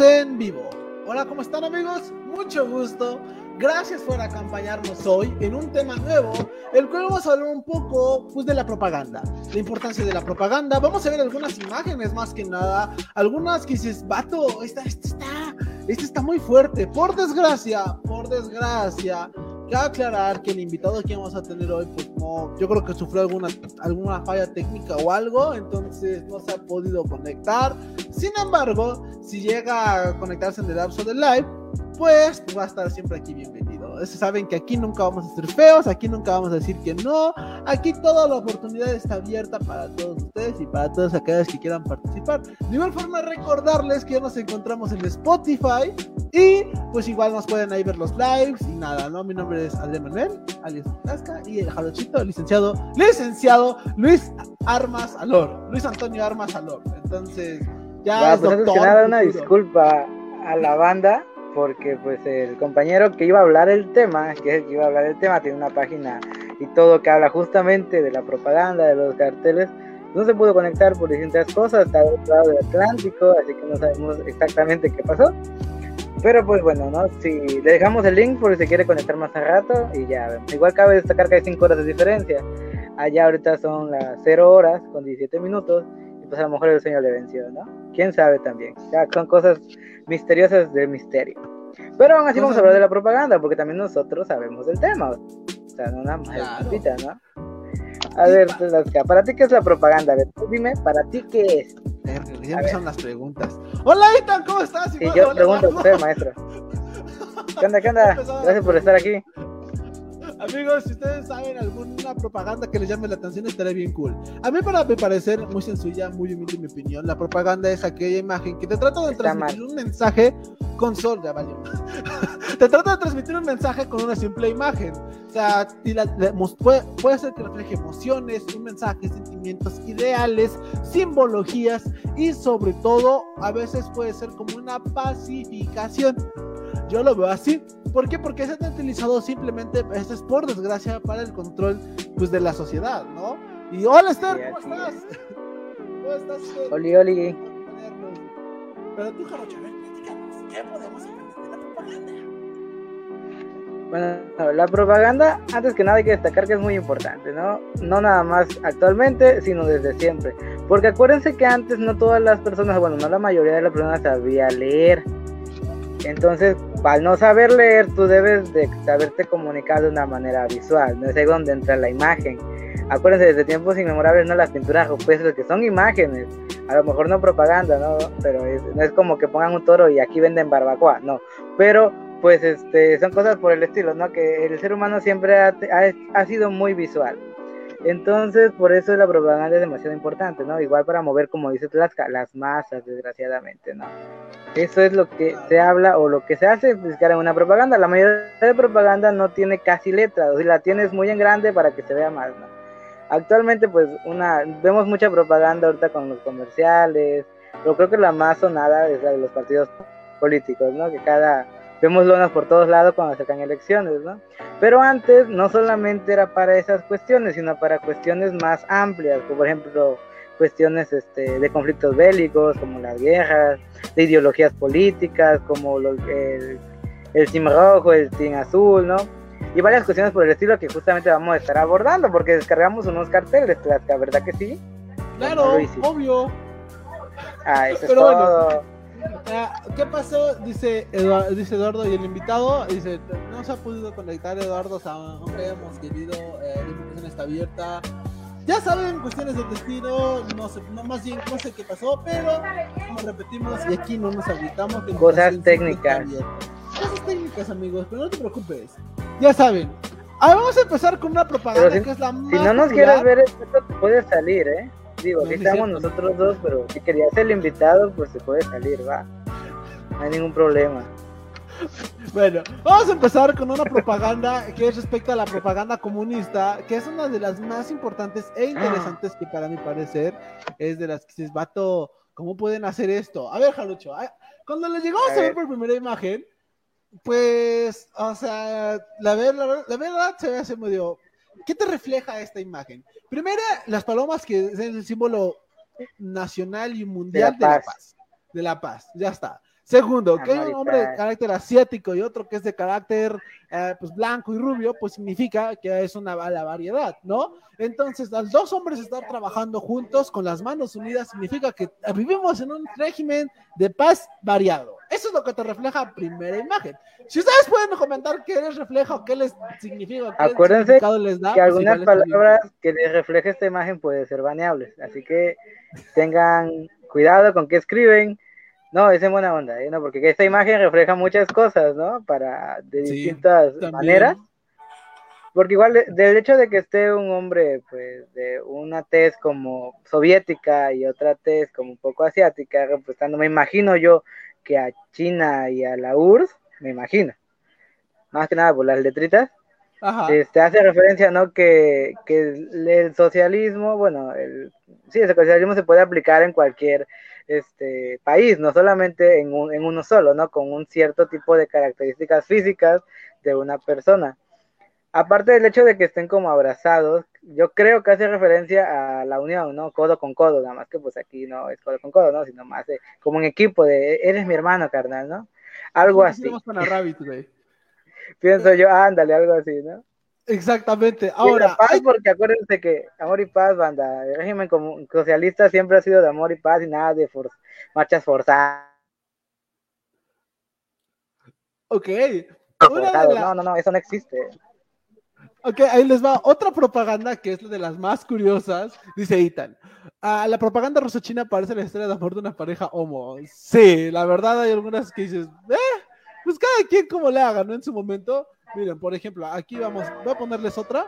en vivo. Hola, ¿cómo están amigos? Mucho gusto. Gracias por acompañarnos hoy en un tema nuevo, el cual vamos a hablar un poco pues, de la propaganda, la importancia de la propaganda. Vamos a ver algunas imágenes más que nada, algunas que dices, vato, esta, esta está, esta está muy fuerte. Por desgracia, por desgracia, Cabe aclarar que el invitado que vamos a tener hoy, pues no, yo creo que sufrió alguna, alguna falla técnica o algo, entonces no se ha podido conectar. Sin embargo, si llega a conectarse en el lapso del live, pues va a estar siempre aquí bienvenido. Saben que aquí nunca vamos a ser feos, aquí nunca vamos a decir que no, aquí toda la oportunidad está abierta para todos ustedes y para todos aquellos que quieran participar. De igual forma recordarles que ya nos encontramos en Spotify y pues igual nos pueden ahí ver los lives y nada, ¿no? Mi nombre es Adrián Manuel, alias Tasca y el jarochito, licenciado, licenciado Luis Armas Alor, Luis Antonio Armas Alor. Entonces, ya, es pues doctor, que nada, una disculpa a la banda porque pues el compañero que iba a hablar el tema, que es el que iba a hablar el tema, tiene una página y todo que habla justamente de la propaganda, de los carteles, no se pudo conectar por distintas cosas, está del lado del Atlántico, así que no sabemos exactamente qué pasó. Pero pues bueno, ¿no? Si le dejamos el link por si quiere conectar más a rato y ya. Igual cabe destacar que hay 5 horas de diferencia. Allá ahorita son las 0 horas con 17 minutos y pues a lo mejor el sueño le venció, ¿no? Quién sabe también. Ya son cosas misteriosas de misterio. Pero aún así vamos a hablar de la propaganda, porque también nosotros sabemos del tema. O sea, no nada más ¿no? A ver, ¿para ti qué es la propaganda? A ver, tú dime, ¿para ti qué es? Ya empezaron las preguntas. Hola, Ethan, ¿cómo estás? Y yo pregunto a usted, maestro. ¿Qué onda, qué onda? Gracias por estar aquí. Amigos, si ustedes saben alguna propaganda que les llame la atención, estaría bien cool. A mí, para mi parecer, muy sencilla, muy humilde mi opinión, la propaganda es aquella imagen que te trata de transmitir un mensaje con sol, ya vale. te trata de transmitir un mensaje con una simple imagen. O sea, puede, puede, ser que refleje emociones, un mensaje, sentimientos, ideales, simbologías y sobre todo, a veces puede ser como una pacificación. Yo lo veo así. ¿Por qué? Porque se ha utilizado simplemente, esto es por desgracia, para el control pues, de la sociedad, ¿no? Y hola Esther, ¿cómo estás? ¿Cómo estás? Oli, oli. Pero tú, Jarocho, ¿qué podemos aprender de la propaganda? Bueno, la propaganda, antes que nada hay que destacar que es muy importante, ¿no? No nada más actualmente, sino desde siempre. Porque acuérdense que antes no todas las personas, bueno, no la mayoría de las personas sabía leer. Entonces, al no saber leer, tú debes de saberte comunicar de una manera visual, no es ahí donde entra la imagen. Acuérdense, desde tiempos inmemorables, no las pinturas rupestres que son imágenes, a lo mejor no propaganda, ¿no? Pero no es como que pongan un toro y aquí venden barbacoa, no. Pero, pues, este, son cosas por el estilo, ¿no? Que el ser humano siempre ha, ha sido muy visual. Entonces, por eso la propaganda es demasiado importante, ¿no? Igual para mover, como dice Tlaxca, las masas, desgraciadamente, ¿no? Eso es lo que se habla o lo que se hace pues, en una propaganda. La mayoría de propaganda no tiene casi letras, o si la tienes muy en grande para que se vea más, ¿no? Actualmente, pues, una vemos mucha propaganda ahorita con los comerciales, pero creo que la más sonada es la de los partidos políticos, ¿no? Que cada vemos lonas por todos lados cuando se elecciones, ¿no? Pero antes no solamente era para esas cuestiones, sino para cuestiones más amplias, como por ejemplo cuestiones este, de conflictos bélicos, como las guerras, de ideologías políticas, como el, el team rojo, el team azul, ¿no? Y varias cuestiones por el estilo que justamente vamos a estar abordando, porque descargamos unos carteles, la verdad que sí. Claro, obvio. Ah, eso es todo. Ah, ¿Qué pasó? Dice Eduardo, dice Eduardo y el invitado dice no se ha podido conectar Eduardo, aunque hemos querido, eh, la invitación está abierta. Ya saben, cuestiones de destino, no sé, no, más bien no sé qué pasó, pero como repetimos y aquí no nos agitamos. Cosas técnicas. Cosas técnicas, amigos, pero no te preocupes. Ya saben. Ahora vamos a empezar con una propaganda que es la más. Si no nos quieres ver, esto te puede salir, ¿eh? Digo, aquí estamos nosotros dos, pero si querías el invitado, pues se puede salir, va. No hay ningún problema. Bueno, vamos a empezar con una propaganda que es respecto a la propaganda comunista, que es una de las más importantes e interesantes que para mi parecer es de las que se vato, ¿cómo pueden hacer esto? A ver, Jalucho, cuando le llegamos a, ver. por primera imagen, pues, o sea, la, verdad, la, verdad se ve así medio, ¿Qué te refleja esta imagen? Primera, las palomas, que es el símbolo nacional y mundial de la paz. de la paz. Ya está. Segundo, que hay un hombre de carácter asiático y otro que es de carácter eh, pues blanco y rubio, pues significa que es una la variedad, ¿no? Entonces, al dos hombres estar trabajando juntos con las manos unidas significa que vivimos en un régimen de paz variado. Eso es lo que te refleja primera imagen. Si ustedes pueden comentar qué les refleja o qué les significa, qué Acuérdense les da, que pues algunas palabras que les refleje esta imagen pueden ser baneables, así que tengan cuidado con qué escriben no, es en buena onda, ¿eh? ¿no? Porque esta imagen refleja muchas cosas, ¿no? Para, de distintas maneras. Porque igual, del hecho de que esté un hombre, pues, de una tez como soviética y otra tez como un poco asiática, representando, me imagino yo que a China y a la URSS, me imagino. Más que nada por las letritas. Este, hace referencia, ¿no? Que, que el, socialismo, bueno, el, sí, el socialismo se puede aplicar en cualquier este país, no solamente en, un, en uno solo, ¿no? Con un cierto tipo de características físicas de una persona. Aparte del hecho de que estén como abrazados, yo creo que hace referencia a la unión, ¿no? Codo con codo, nada más que pues aquí no es codo con codo, ¿no? Sino más como un equipo de, eres mi hermano, carnal, ¿no? Algo así. Pienso yo, ándale, algo así, ¿no? Exactamente. Ahora. Paz, porque acuérdense que amor y paz, banda. El régimen socialista siempre ha sido de amor y paz y nada de marchas forzadas. Ok. No, no, no, eso no existe. Ok, ahí les va otra propaganda que es la de las más curiosas. Dice Ethan. Ah, la propaganda ruso-china parece la historia de amor de una pareja homo. Sí, la verdad hay algunas que dices, eh, pues cada quien como le haga, ¿no? En su momento. Miren, por ejemplo, aquí vamos, voy a ponerles otra.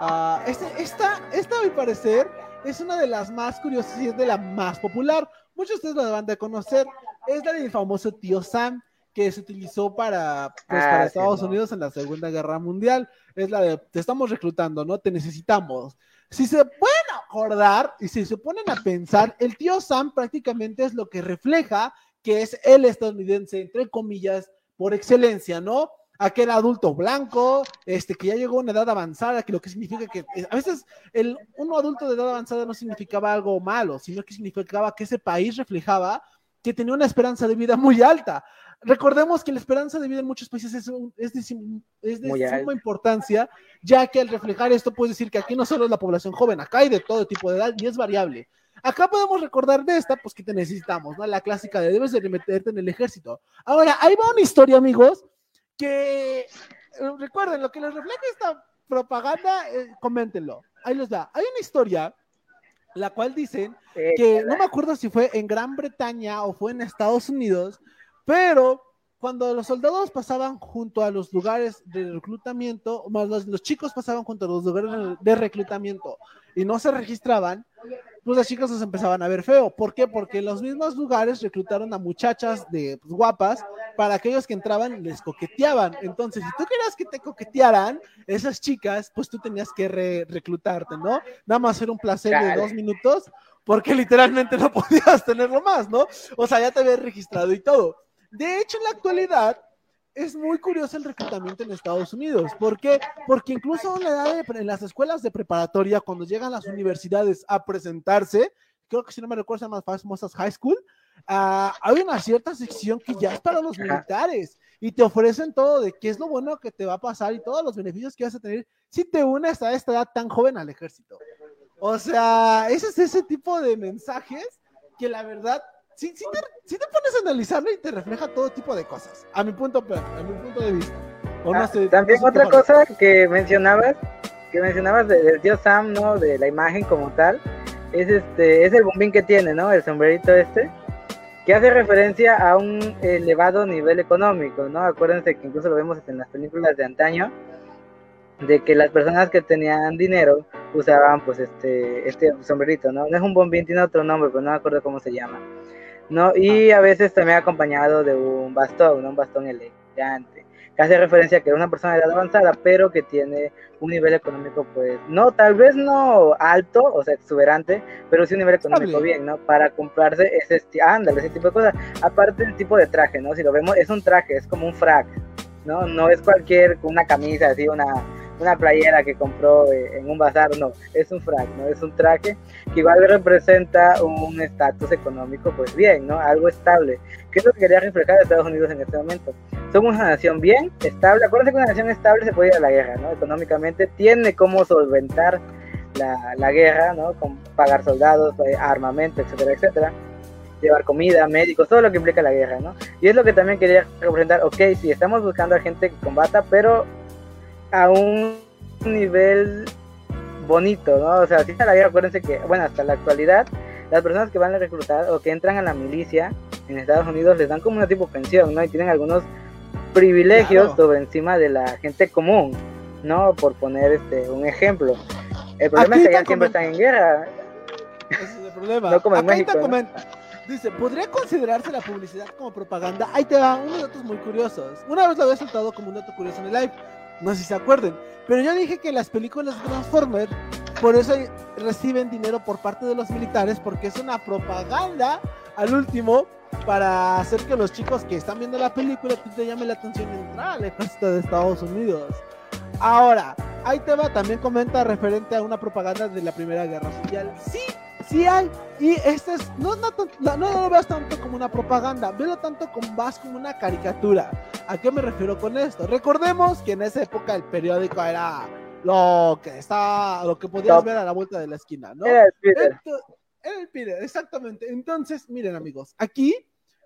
Uh, este, esta, esta, a mi parecer, es una de las más curiosas y es de la más popular. Muchos de ustedes la van a conocer. Es la del famoso tío Sam, que se utilizó para, pues, para ah, Estados Unidos en la Segunda Guerra Mundial. Es la de, te estamos reclutando, ¿no? Te necesitamos. Si se pueden acordar y si se ponen a pensar, el tío Sam prácticamente es lo que refleja que es el estadounidense, entre comillas, por excelencia, ¿no? aquel adulto blanco, este, que ya llegó a una edad avanzada, que lo que significa que eh, a veces el uno adulto de edad avanzada no significaba algo malo, sino que significaba que ese país reflejaba que tenía una esperanza de vida muy alta. Recordemos que la esperanza de vida en muchos países es, es de, es de suma importancia, ya que al reflejar esto puedes decir que aquí no solo es la población joven, acá hay de todo tipo de edad y es variable. Acá podemos recordar de esta, pues que te necesitamos, ¿no? La clásica de debes de meterte en el ejército. Ahora, ahí va una historia, amigos, que eh, recuerden, lo que les refleja esta propaganda, eh, coméntenlo. Ahí les da. Hay una historia, la cual dicen que no me acuerdo si fue en Gran Bretaña o fue en Estados Unidos, pero cuando los soldados pasaban junto a los lugares de reclutamiento, más los chicos pasaban junto a los lugares de reclutamiento y no se registraban, pues las chicas se empezaban a ver feo. ¿Por qué? Porque en los mismos lugares reclutaron a muchachas de pues, guapas para aquellos que entraban les coqueteaban. Entonces, si tú querías que te coquetearan esas chicas, pues tú tenías que reclutarte, ¿no? Nada más era un placer de dos minutos, porque literalmente no podías tenerlo más, ¿no? O sea, ya te habías registrado y todo. De hecho, en la actualidad, es muy curioso el reclutamiento en Estados Unidos. ¿Por qué? Porque incluso en, la edad en las escuelas de preparatoria, cuando llegan las universidades a presentarse, creo que si no me recuerdo, se llaman famosas high school, uh, hay una cierta sección que ya es para los militares y te ofrecen todo de qué es lo bueno que te va a pasar y todos los beneficios que vas a tener si te unes a esta edad tan joven al ejército. O sea, ese es ese tipo de mensajes que la verdad si, te, pones a analizarlo y te refleja todo tipo de cosas, a mi punto, a mi punto de vista. Ah, también otra cosa que mencionabas, que mencionabas del tío Sam, ¿no? De la imagen como tal, es este, es el bombín que tiene, ¿no? El sombrerito este, que hace referencia a un elevado nivel económico, ¿no? Acuérdense que incluso lo vemos en las películas de antaño, de que las personas que tenían dinero usaban pues este, este sombrerito, ¿no? No es un bombín, tiene otro nombre, pero no me acuerdo cómo se llama. ¿No? Y a veces también acompañado de un bastón, un bastón elegante, que hace referencia a que es una persona de edad avanzada, pero que tiene un nivel económico, pues, no, tal vez no alto, o sea, exuberante, pero sí un nivel económico bien, ¿no? Para comprarse ese, ándale, ese tipo de cosas. Aparte del tipo de traje, ¿no? Si lo vemos, es un traje, es como un frac, ¿no? No es cualquier, una camisa, así, una, una playera que compró eh, en un bazar, no, es un frac, ¿no? Es un traje que igual representa un estatus económico, pues bien, ¿no? Algo estable. ¿Qué es lo que quería reflejar Estados Unidos en este momento? Somos una nación bien, estable. Acuérdense que una nación estable se puede ir a la guerra, ¿no? Económicamente tiene cómo solventar la, la guerra, ¿no? Con pagar soldados, eh, armamento, etcétera, etcétera llevar comida, médicos, todo lo que implica la guerra, ¿no? Y es lo que también quería representar, ok, sí, estamos buscando a gente que combata, pero a un nivel bonito, ¿no? O sea, si la guerra, acuérdense que, bueno, hasta la actualidad, las personas que van a reclutar o que entran a la milicia en Estados Unidos les dan como una tipo pensión, ¿no? Y tienen algunos privilegios sobre encima de la gente común, ¿no? Por poner este un ejemplo. El problema es que ya siempre están en guerra. Ese es el problema. No como en México, comenta. Dice, ¿podría considerarse la publicidad como propaganda? Ahí te van unos datos muy curiosos. Una vez lo había soltado como un dato curioso en el live. No sé si se acuerden. Pero yo dije que las películas de Transformers, por eso reciben dinero por parte de los militares, porque es una propaganda al último para hacer que los chicos que están viendo la película pues, te llame la atención entrar al ejército de Estados Unidos. Ahora, ahí también comenta referente a una propaganda de la Primera Guerra Mundial. Sí, sí hay. Y este es, no, no, no, lo veas tanto como una propaganda, velo tanto como más como una caricatura. ¿A qué me refiero con esto? Recordemos que en esa época el periódico era lo que está, lo que podías ver a la vuelta de la esquina, ¿no? Era el Peter. Era el Peter, exactamente. Entonces, miren amigos, aquí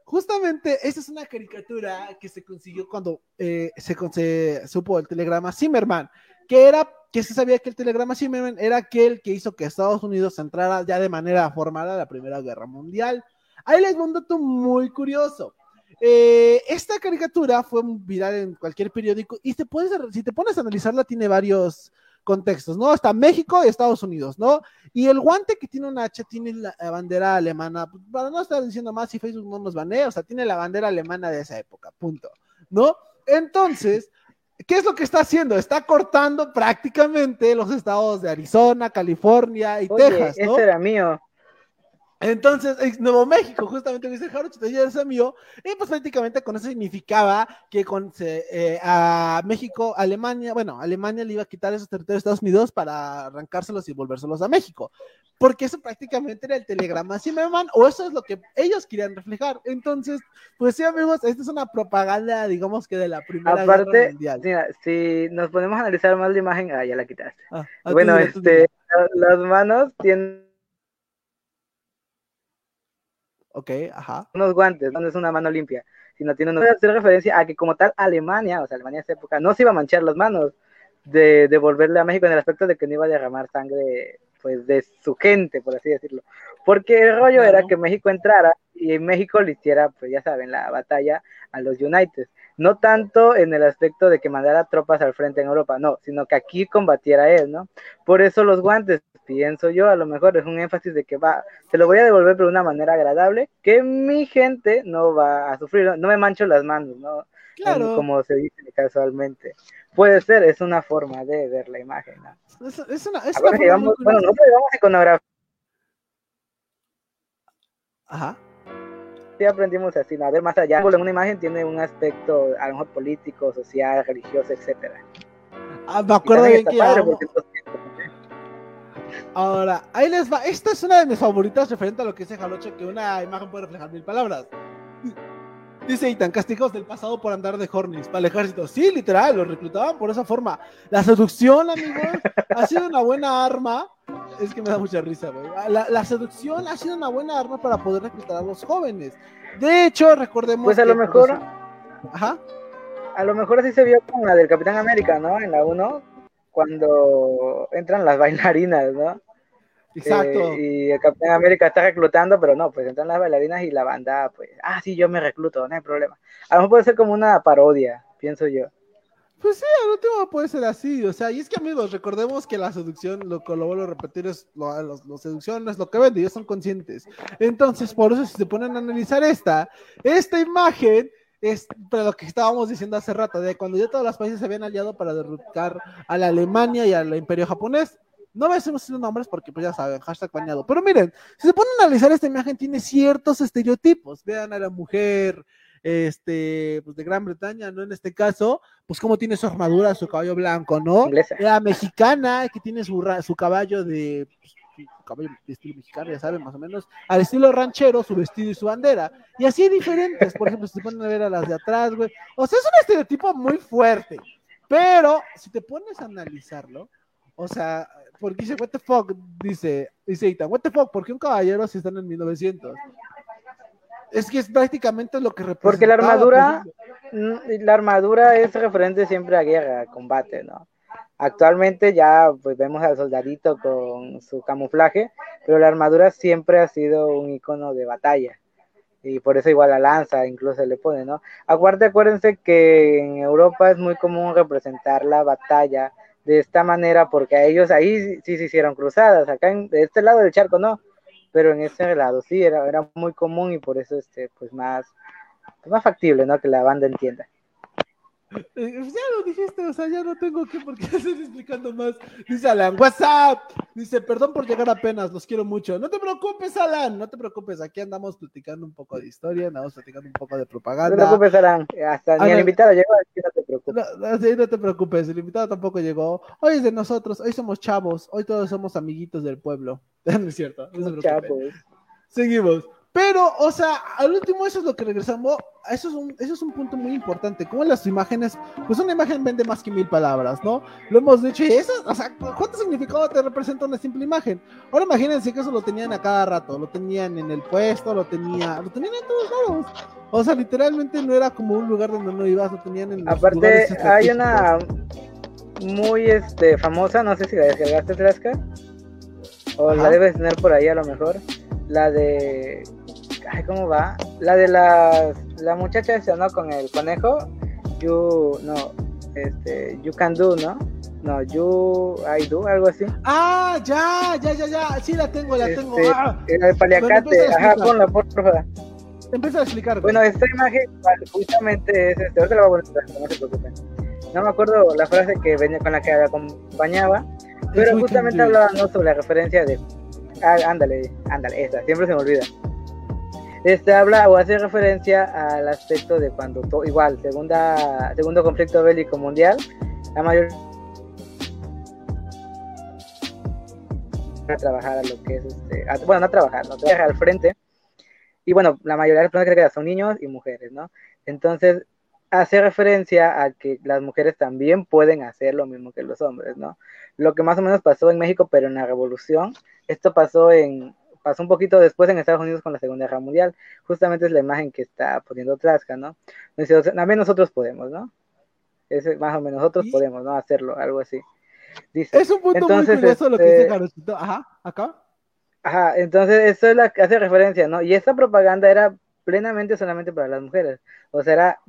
justamente esta es una caricatura que se consiguió cuando eh, se, se, supo el telegrama Zimmerman, que era que se sabía que el telegrama Zimmerman era aquel que hizo que Estados Unidos entrara ya de manera formal a la Primera Guerra Mundial. Ahí les un dato muy curioso. Eh, esta caricatura fue viral en cualquier periódico y te puedes, si te pones a analizarla tiene varios contextos, ¿no? Está México y Estados Unidos, ¿no? Y el guante que tiene un H tiene la bandera alemana, para no estar diciendo más si Facebook no nos banea, o sea, tiene la bandera alemana de esa época, punto, ¿no? Entonces, ¿Qué es lo que está haciendo? Está cortando prácticamente los estados de Arizona, California y Texas, ¿no? Ese era mío. Entonces, Nuevo México, justamente dice Jarocho, ya es mío, y pues prácticamente con eso significaba que con eh, a México, Alemania, bueno, Alemania le iba a quitar esos territorios de Estados Unidos para arrancárselos y volvérselos a México, porque eso prácticamente era el telegrama Zimmerman, o eso es lo que ellos querían reflejar. Entonces, pues sí, amigos, esta es una propaganda, digamos que de la Primera Guerra Mundial. Mira, si nos ponemos a analizar más la imagen, ah, ya la quitaste. Ah, bueno, este, las manos tienen Ok, ajá. Unos guantes, no es una mano limpia, sino tiene una hacer referencia a que como tal Alemania, o sea, Alemania en esa época, no se iba a manchar las manos de devolverle a México en el aspecto de que no iba a derramar sangre pues de su gente, por así decirlo. Porque el rollo era que México entrara y México le hiciera, pues ya saben, la batalla a los United. No tanto en el aspecto de que mandara tropas al frente en Europa, no, sino que aquí combatiera él, ¿no? Por eso los guantes, pienso yo, a lo mejor es un énfasis de que va, se lo voy a devolver de una manera agradable, que mi gente no va a sufrir, no, me mancho las manos, ¿no? Claro. Como, se dice casualmente. Puede ser, es una forma de ver la imagen. ¿no? Es, es, una, es una llevamos, bueno, nosotros llevamos iconografía. Ajá. Sí aprendimos así, a ver más allá. Una imagen tiene un aspecto a lo mejor político, social, religioso, etcétera. Ah, me acuerdo bien que Ahora, ahí les va. Esta es una de mis favoritas referente a lo que dice Jalocho, que una imagen puede reflejar mil palabras. Dice Itan, castigados del pasado por andar de hornies para el ejército. Sí, literal, los reclutaban por esa forma. La seducción, amigos, ha sido una buena arma. Es que me da mucha risa, güey. La, seducción ha sido una buena arma para poder reclutar a los jóvenes. De hecho, recordemos. Pues a lo mejor. Ajá. A lo mejor así se vio con la del Capitán América, ¿no? En la 1, cuando entran las bailarinas, ¿no? Exacto. Eh, y el Capitán América está reclutando, pero no, pues entran las bailarinas y la banda, pues, ah, sí, yo me recluto, no hay problema. A lo mejor puede ser como una parodia, pienso yo. Pues sí, al último puede ser así, o sea, y es que amigos, recordemos que la seducción, lo que lo vuelvo a repetir, es lo, la seducción es lo que vende, ellos son conscientes. Entonces, por eso si se ponen a analizar esta, esta imagen es pero lo que estábamos diciendo hace rato, de cuando ya todos los países se habían aliado para derrotar a la Alemania y al imperio japonés, no voy a decir los nombres porque pues ya saben, hashtag bañado. Pero miren, si se ponen a analizar esta imagen, tiene ciertos estereotipos. Vean a la mujer este, pues de Gran Bretaña, ¿no? En este caso, pues cómo tiene su armadura, su caballo blanco, ¿no? Inglesa. La mexicana, que tiene su, ra- su caballo de, pues, caballo de estilo mexicano, ya saben, más o menos, al estilo ranchero, su vestido y su bandera. Y así diferentes, por ejemplo, si se ponen a ver a las de atrás, güey. O sea, es un estereotipo muy fuerte, pero si te pones a analizarlo, o sea, porque dice, what the fuck, dice, dice Ethan, what the fuck, ¿por qué un caballero si están en 1900? Es que es prácticamente lo que representa. Porque la armadura, mm, la armadura es referente siempre a guerra, a combate, ¿no? Actualmente ya pues vemos al soldadito con su camuflaje, pero la armadura siempre ha sido un icono de batalla. Y por eso igual la lanza incluso se le pone, ¿no? Aparte acuérdense que en Europa es muy común representar la batalla de esta manera porque a ellos ahí sí se hicieron cruzadas, acá en, de este lado del charco no, pero en ese lado sí era, era muy común y por eso este pues más pues, más factible, ¿no? Que la banda entienda. Eh, ya lo dijiste, o sea, ya no tengo que por qué estoy explicando más. Dice Alan, WhatsApp. Dice, perdón por llegar apenas, los quiero mucho. No te preocupes, Alan, no te preocupes. Aquí andamos platicando un poco de historia, andamos platicando un poco de No te propaganda. preocupes, Alan, hasta ni Alan. el invitado llegó, así no te preocupes. No, no, sí, no te preocupes, el invitado tampoco llegó. Hoy es de nosotros, hoy somos chavos, hoy todos somos amiguitos del pueblo. No es cierto, no se preocupen. Chavos. Seguimos. Pero, o sea, al último eso es lo que regresamos. Eso es un, eso es un punto muy importante. Como las imágenes, pues una imagen vende más que mil palabras, ¿no? Lo hemos dicho y eso, o sea, ¿cuánto significado te representa una simple imagen? Ahora imagínense que eso lo tenían a cada rato, lo tenían en el puesto, lo tenía, lo tenían en todos lados. O sea, literalmente no era como un lugar donde no ibas, lo tenían en Aparte, hay una muy este famosa, no sé si la descargaste, Trasca, o la debes tener por ahí a lo mejor, la de... Ay, ¿cómo va? La de la, la muchacha esa, ¿no? Con el conejo, you, no, este, you can do, ¿no? No, you, I do, algo así. Ah, ya, ya, ya, ya, sí la tengo, la tengo. Este, Ah, la de paliacate, ajá, ponla, por favor. empieza a explicar. Bueno, esta imagen justamente es este, ahorita la voy a poner, no se preocupen. No me acuerdo la frase que venía con la que la acompañaba, pero justamente hablaba ¿no? sobre la referencia de. Ah, ándale, ándale, esa, siempre se me olvida. Este habla o hace referencia al aspecto de cuando, igual, segunda, segundo conflicto bélico mundial, la mayoría a trabajar a lo que es este, bueno, no a trabajar, no trabajar al frente. Y bueno, la mayoría de las personas que quedan son niños y mujeres, ¿no? Entonces, hace referencia a que las mujeres también pueden hacer lo mismo que los hombres, ¿no? Lo que más o menos pasó en México, pero en la revolución, esto pasó en pasó un poquito después en Estados Unidos con la Segunda Guerra Mundial. Justamente es la imagen que está poniendo Trasca, ¿no? Dice, también nosotros podemos, ¿no? Es más o menos nosotros podemos, ¿no? Hacerlo, algo así. Dice. Es un punto Entonces, muy curioso lo que este- dice Jarochito. Ajá, acá. Ajá, entonces eso es la que hace referencia, ¿no? Y esta propaganda era plenamente solamente para las mujeres. O sea, era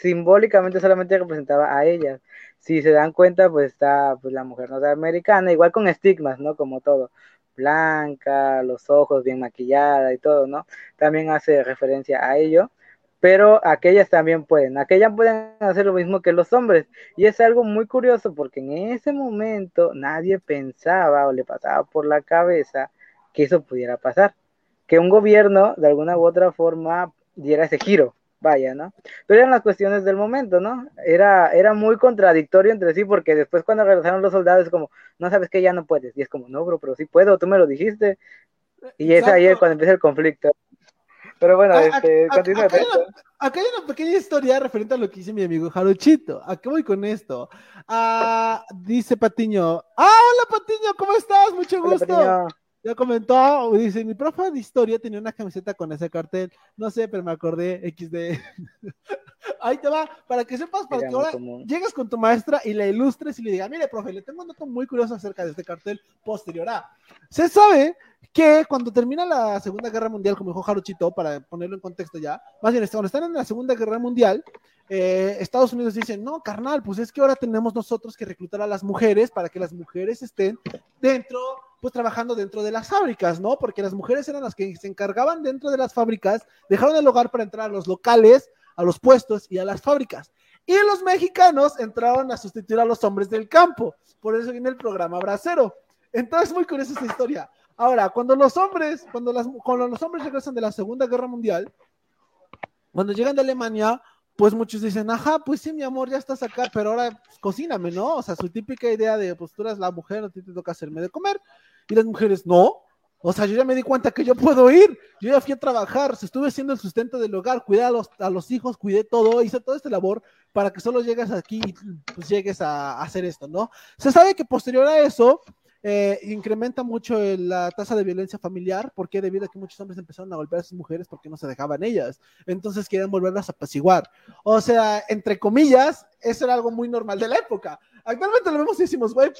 simbólicamente solamente representaba a ellas. Si se dan cuenta, pues está pues, la mujer norteamericana, igual con estigmas, ¿no? Como todo. Blanca, los ojos bien maquillada y todo, ¿no? También hace referencia a ello. Pero aquellas también pueden. Aquellas pueden hacer lo mismo que los hombres. Y es algo muy curioso porque en ese momento nadie pensaba o le pasaba por la cabeza que eso pudiera pasar. Que un gobierno, de alguna u otra forma, diera ese giro, vaya, ¿no? Pero eran las cuestiones del momento, ¿no? Era, era muy contradictorio entre sí, porque después cuando regresaron los soldados, es como, no sabes que ya no puedes. Y es como, no, bro, pero sí puedo, tú me lo dijiste. Y es ahí Exacto. cuando empieza el conflicto. Pero bueno, A- a- este, a- continúa. acá, hay Beto. una, acá hay una pequeña historia referente a lo que dice mi amigo Jarochito. ¿A qué voy con esto? Ah, dice Patiño. ¡Ah, hola Patiño! ¿Cómo estás? Mucho Hola, gusto. Patiño. Ya comentó, dice, mi profe de historia tenía una camiseta con ese cartel. No sé, pero me acordé, XD. Ahí te va, para que sepas, para Era que ahora común. llegues con tu maestra y la ilustres y le digas, mire, profe, le tengo un dato muy curioso acerca de este cartel posterior a. Se sabe que cuando termina la Segunda Guerra Mundial, como dijo Jarochito, para ponerlo en contexto ya, más bien, cuando están en la Segunda Guerra Mundial, eh, Estados Unidos dice, no, carnal, pues es que ahora tenemos nosotros que reclutar a las mujeres para que las mujeres estén dentro, pues trabajando dentro de las fábricas, ¿no? Porque las mujeres eran las que se encargaban dentro de las fábricas, dejaron el hogar para entrar a los locales, a los puestos y a las fábricas. Y los mexicanos entraron a sustituir a los hombres del campo. Por eso viene el programa Bracero. Entonces, muy curiosa esta historia. Ahora, cuando los hombres, cuando, las, cuando los hombres regresan de la Segunda Guerra Mundial, cuando llegan de Alemania, pues muchos dicen, ajá, pues sí, mi amor, ya estás acá, pero ahora pues, cocíname, ¿no? O sea, su típica idea de, pues tú la mujer, a ti te toca hacerme de comer. Y las mujeres, no. O sea, yo ya me di cuenta que yo puedo ir. Yo ya fui a trabajar, estuve haciendo el sustento del hogar, cuidé a los, hijos, cuidé todo, hice todo este labor para que solo llegues aquí y pues llegues a hacer esto, ¿no? Se sabe que posterior a eso, eh, incrementa mucho la tasa de violencia familiar, porque debido a que muchos hombres empezaron a golpear a sus mujeres porque no se dejaban ellas, entonces quieren volverlas a apaciguar. O sea, entre comillas, eso era algo muy normal de la época. Actualmente lo vemos y decimos, güey,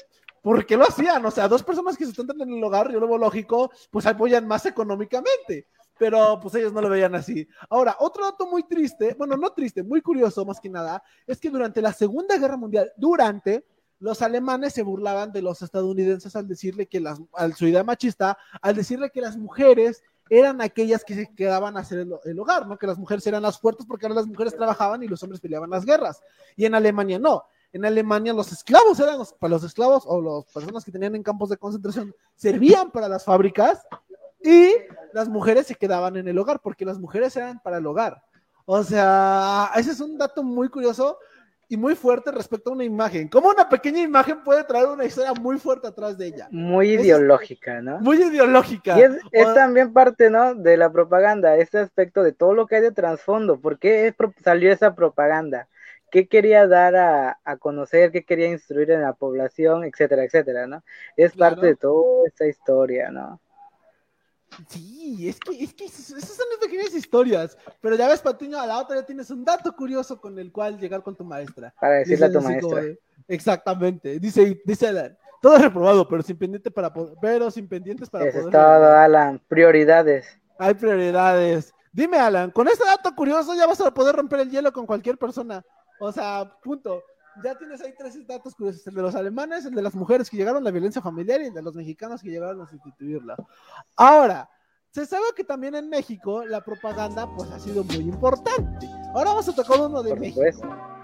¿por qué lo hacían? O sea, dos personas que se están en el hogar, yo lo veo lógico, pues apoyan más económicamente pero pues ellos no lo veían así. Ahora, otro dato muy triste, bueno, no triste, muy curioso más que nada, es que durante la Segunda Guerra Mundial, durante, los alemanes se burlaban de los estadounidenses al decirle que las, al su idea machista, al decirle que las mujeres eran aquellas que se quedaban a hacer el, hogar, ¿no? Que las mujeres eran las fuertes porque ahora las mujeres trabajaban y los hombres peleaban las guerras. Y en Alemania no. En Alemania los esclavos eran los, para los esclavos o las personas que tenían en campos de concentración servían para las fábricas y las mujeres se quedaban en el hogar porque las mujeres eran para el hogar. O sea, ese es un dato muy curioso y muy fuerte respecto a una imagen. ¿Cómo una pequeña imagen puede traer una historia muy fuerte atrás de ella? Muy ideológica, ¿no? Muy ideológica. Y es, también parte, ¿no? De la propaganda, este aspecto de todo lo que hay de trasfondo. ¿Por qué salió esa propaganda? ¿Qué quería dar a, conocer? ¿Qué quería instruir en la población? Etcétera, etcétera, ¿no? Es parte de toda esta historia, ¿no? Sí, es que, es que esas son las pequeñas historias. Pero ya ves, Patiño, a la otra ya tienes un dato curioso con el cual llegar con tu maestra. Para decirle a tu maestra. exactamente. Dice, dice Alan, todo reprobado, pero sin pendiente para pero sin pendientes para Eso poder. Es todo, Alan. Prioridades. Hay prioridades. Dime, Alan, con este dato curioso ya vas a poder romper el hielo con cualquier persona. O sea, punto ya tienes ahí tres datos curiosos, el de los alemanes, el de las mujeres que llegaron a la violencia familiar y el de los mexicanos que llegaron a sustituirla. Ahora, se sabe que también en México la propaganda pues ha sido muy importante. Ahora vamos a tocar uno de México.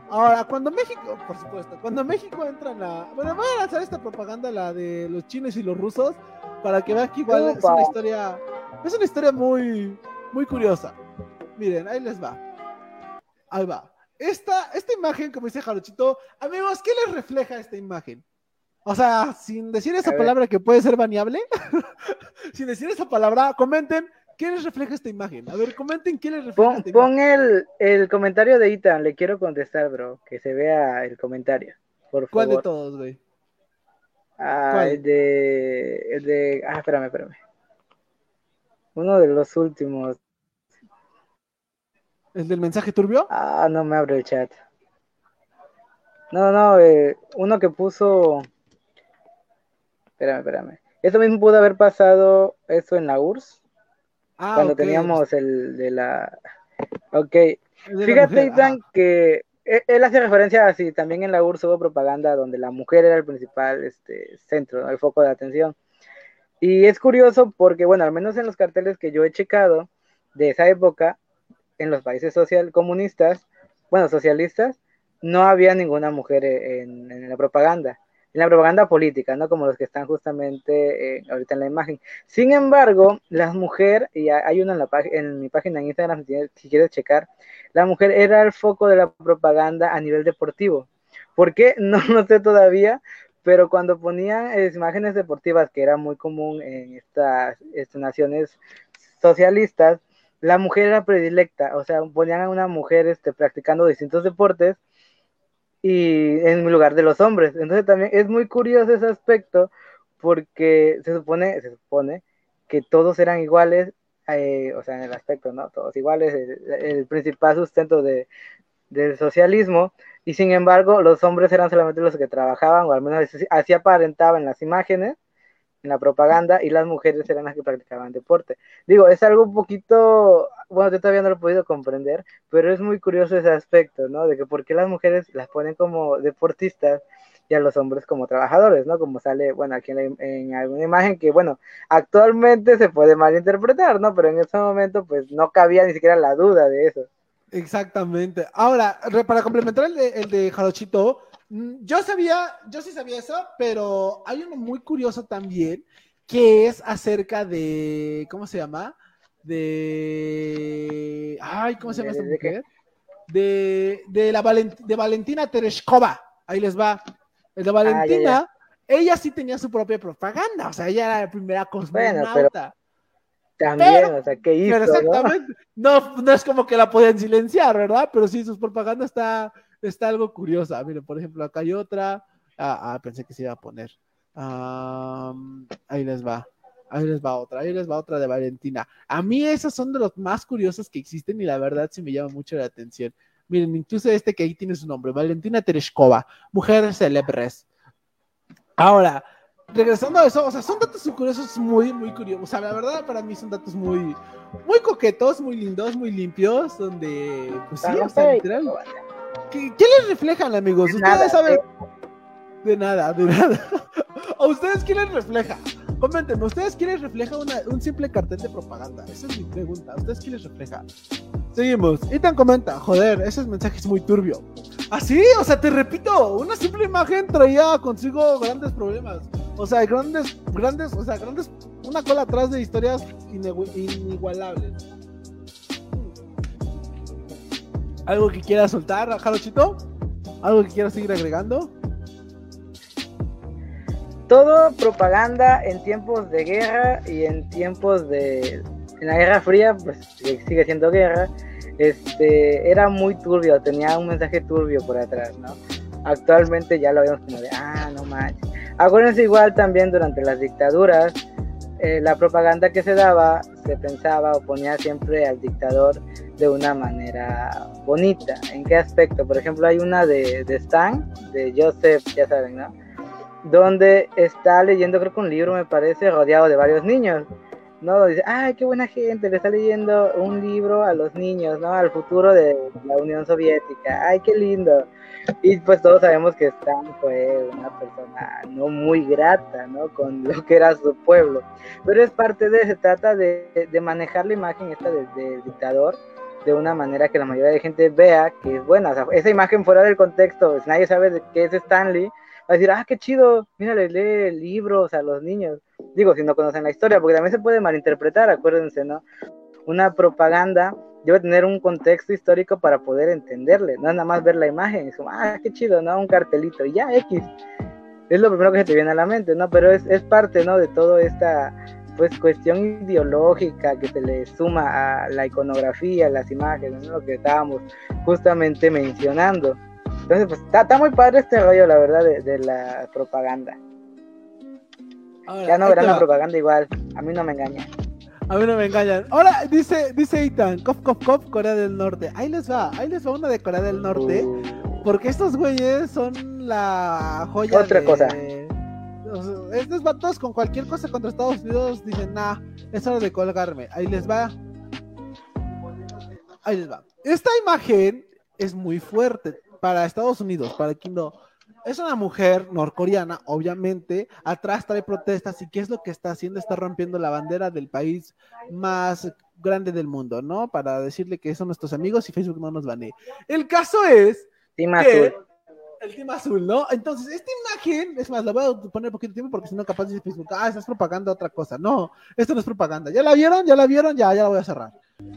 Ahora, cuando México, por supuesto, cuando México entra en la... Bueno, voy a lanzar esta propaganda, la de los chinos y los rusos, para que vean que igual es una historia... Es una historia muy, muy curiosa. Miren, ahí les va. Ahí va esta, esta imagen, como dice Jarochito, amigos, ¿qué les refleja esta imagen? O sea, sin decir esa palabra que puede ser baneable, sin decir esa palabra, comenten qué les refleja esta imagen. A ver, comenten qué les refleja. Pon, esta pon el, el, comentario de Ethan, le quiero contestar, bro, que se vea el comentario, por ¿Cuál de todos, güey? Ah, el de, el de, ah, espérame, espérame. Uno de los últimos. ¿El del mensaje turbio? Ah, no me abre el chat. No, no, eh, uno que puso. Espérame, espérame. Eso mismo pudo haber pasado eso en la URSS. Ah, cuando teníamos el de la. Ok. Fíjate, Ethan, que e, él hace referencia a si también en la URSS hubo propaganda donde la mujer era el principal este, centro, el foco de atención. Y es curioso porque, bueno, al menos en los carteles que yo he checado de esa época, en los países social comunistas, bueno, socialistas, no había ninguna mujer en, la propaganda, en la propaganda política, ¿no? Como los que están justamente eh, ahorita en la imagen. Sin embargo, las mujeres, y hay una en, la en mi página en Instagram, si quieres checar, la mujer era el foco de la propaganda a nivel deportivo. ¿Por qué? No, no sé todavía, pero cuando ponían imágenes deportivas, que era muy común en estas naciones socialistas, la mujer era predilecta, o sea, ponían a una mujer este, practicando distintos deportes y en lugar de los hombres. Entonces también es muy curioso ese aspecto porque se supone, se supone que todos eran iguales, eh, o sea, en el aspecto, ¿no? Todos iguales, el, principal sustento de, del socialismo, y sin embargo los hombres eran solamente los que trabajaban, o al menos así aparentaba en las imágenes, en la propaganda y las mujeres eran las que practicaban deporte. Digo, es algo un poquito, bueno, yo todavía no lo he podido comprender, pero es muy curioso ese aspecto, ¿no? De que por qué las mujeres las ponen como deportistas y a los hombres como trabajadores, ¿no? Como sale, bueno, aquí en, en alguna imagen que, bueno, actualmente se puede malinterpretar, ¿no? Pero en ese momento, pues no cabía ni siquiera la duda de eso. Exactamente. Ahora, para complementar el de, el de Jarochito, yo sabía, yo sí sabía eso, pero hay uno muy curioso también que es acerca de, ¿cómo se llama? de. Ay, ¿cómo se llama esta mujer? De, de, la de Valentina Tereshkova. Ahí les va. De ah, Valentina, ella sí tenía su propia propaganda. O sea, ella era la primera cosmonauta. también, o sea, ¿qué hizo? exactamente. ¿no? ¿no? es como que la podían silenciar, ¿verdad? Pero sí, sus propaganda está, está algo curiosa. Miren, por ejemplo, acá hay otra. Ah, ah pensé que se iba a poner. ahí les va. Ahí les va otra, ahí les va otra de Valentina. A mí esas son de los más curiosos que existen y la verdad sí me llama mucho la atención. Miren, incluso este que ahí tiene su nombre, Valentina Tereshkova, mujer célebres. Ahora, regresando a eso, o sea, son datos curiosos muy, muy curiosos. O sea, la verdad para mí son datos muy, muy coquetos, muy lindos, muy limpios, donde, pues sí, o sea, literal. ¿Qué, les reflejan, amigos? Ustedes saben. De nada, de nada. ¿A ustedes qué les refleja? Coméntenme, ¿ustedes quieren refleja un simple cartel de propaganda? Esa es mi pregunta. ¿Ustedes qué les refleja? Seguimos. Ethan comenta, joder, ese mensaje es muy turbio. Así, ¿Ah, o sea, te repito, una simple imagen traía consigo grandes problemas. O sea, grandes, grandes, o sea, grandes, una cola atrás de historias inigualables. ¿Algo que quieras soltar, Jarochito? ¿Algo que quieras seguir agregando? todo propaganda en tiempos de guerra y en tiempos de en la Guerra Fría, pues sigue siendo guerra, este era muy turbio, tenía un mensaje turbio por atrás, ¿no? Actualmente ya lo vemos como de, ah, no manches. Acuérdense igual también durante las dictaduras, eh, la propaganda que se daba se pensaba o ponía siempre al dictador de una manera bonita. ¿En qué aspecto? Por ejemplo, hay una de, de Stan, de Joseph, ya saben, ¿no? donde está leyendo, creo que un libro, me parece, rodeado de varios niños. ¿no? Dice, ay, qué buena gente, le está leyendo un libro a los niños, ¿no? Al futuro de la Unión Soviética, ay, qué lindo. Y pues todos sabemos que Stan fue una persona no muy grata, ¿no? Con lo que era su pueblo. Pero es parte de, se trata de, de manejar la imagen esta del dictador de una manera que la mayoría de gente vea que es buena. O sea, esa imagen fuera del contexto, nadie sabe de qué es Stanley, a decir, ah, qué chido, mira, le lee libros a los niños. Digo, si no conocen la historia, porque también se puede malinterpretar, acuérdense, ¿no? Una propaganda debe tener un contexto histórico para poder entenderle, no es nada más ver la imagen, es como, ah, qué chido, ¿no? Un cartelito, y ya, X. Es lo primero que se te viene a la mente, ¿no? Pero es, es parte, ¿no? De toda esta, pues, cuestión ideológica que se le suma a la iconografía, las imágenes, ¿no? Lo que estábamos justamente mencionando. Entonces, pues está, muy padre este rollo, la verdad, de, la propaganda. ya no verán la propaganda igual, a mí no me engañan. A mí no me engañan. Ahora, dice, dice Ethan, Kof, Kof, Kof, Corea del Norte. Ahí les va, ahí les va una de Corea del Norte. Uh. Porque estos güeyes son la joya Otra cosa. Estos vatos con cualquier cosa contra Estados Unidos dicen, nah, es hora de colgarme. Ahí les va. Ahí les va. Esta imagen es muy fuerte para Estados Unidos, para quien no. Es una mujer norcoreana, obviamente, atrás trae protestas y ¿qué es lo que está haciendo? Está rompiendo la bandera del país más grande del mundo, ¿no? Para decirle que son nuestros amigos y Facebook no nos banee. El caso es azul. El team azul, ¿no? Entonces, esta imagen, es más, la voy a poner poquito tiempo porque si no capaz de Facebook, ah, estás propaganda otra cosa. No, esto no es propaganda. ¿Ya la vieron? ¿Ya la vieron? Ya, ya la voy a cerrar.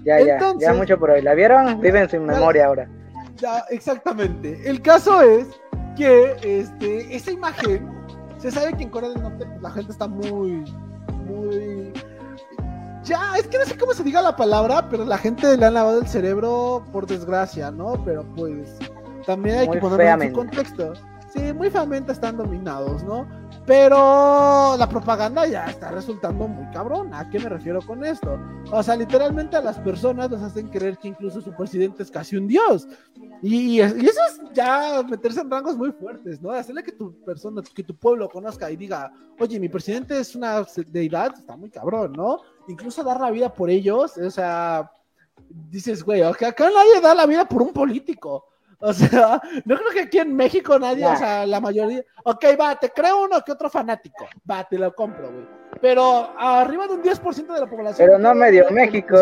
Ya, ya, ya mucho por hoy. ¿La vieron? Viven sin memoria ahora. Ya, exactamente. El caso es que este, esa imagen, se sabe que en Corea del Norte pues, la gente está muy, muy... Ya, es que no sé cómo se diga la palabra, pero la gente le han lavado el cerebro por desgracia, ¿no? Pero pues también hay que ponerlo en su contexto. Sí, muy feamente están dominados, ¿no? Pero la propaganda ya está resultando muy cabrón. ¿A qué me refiero con esto? O sea, literalmente a las personas les hacen creer que incluso su presidente es casi un dios. Y, eso es ya meterse en rangos muy fuertes, ¿no? Hacerle que tu persona, que tu pueblo conozca y diga, oye, mi presidente es una deidad, está muy cabrón, ¿no? Incluso dar la vida por ellos, o sea, dices, güey, acá nadie da la vida por un político. O sea, no creo que aquí en México nadie, o sea, la mayoría. Ok, va, te creo uno que otro fanático. Va, te lo compro, güey. Pero arriba de un 10% de la población. Pero no medio México.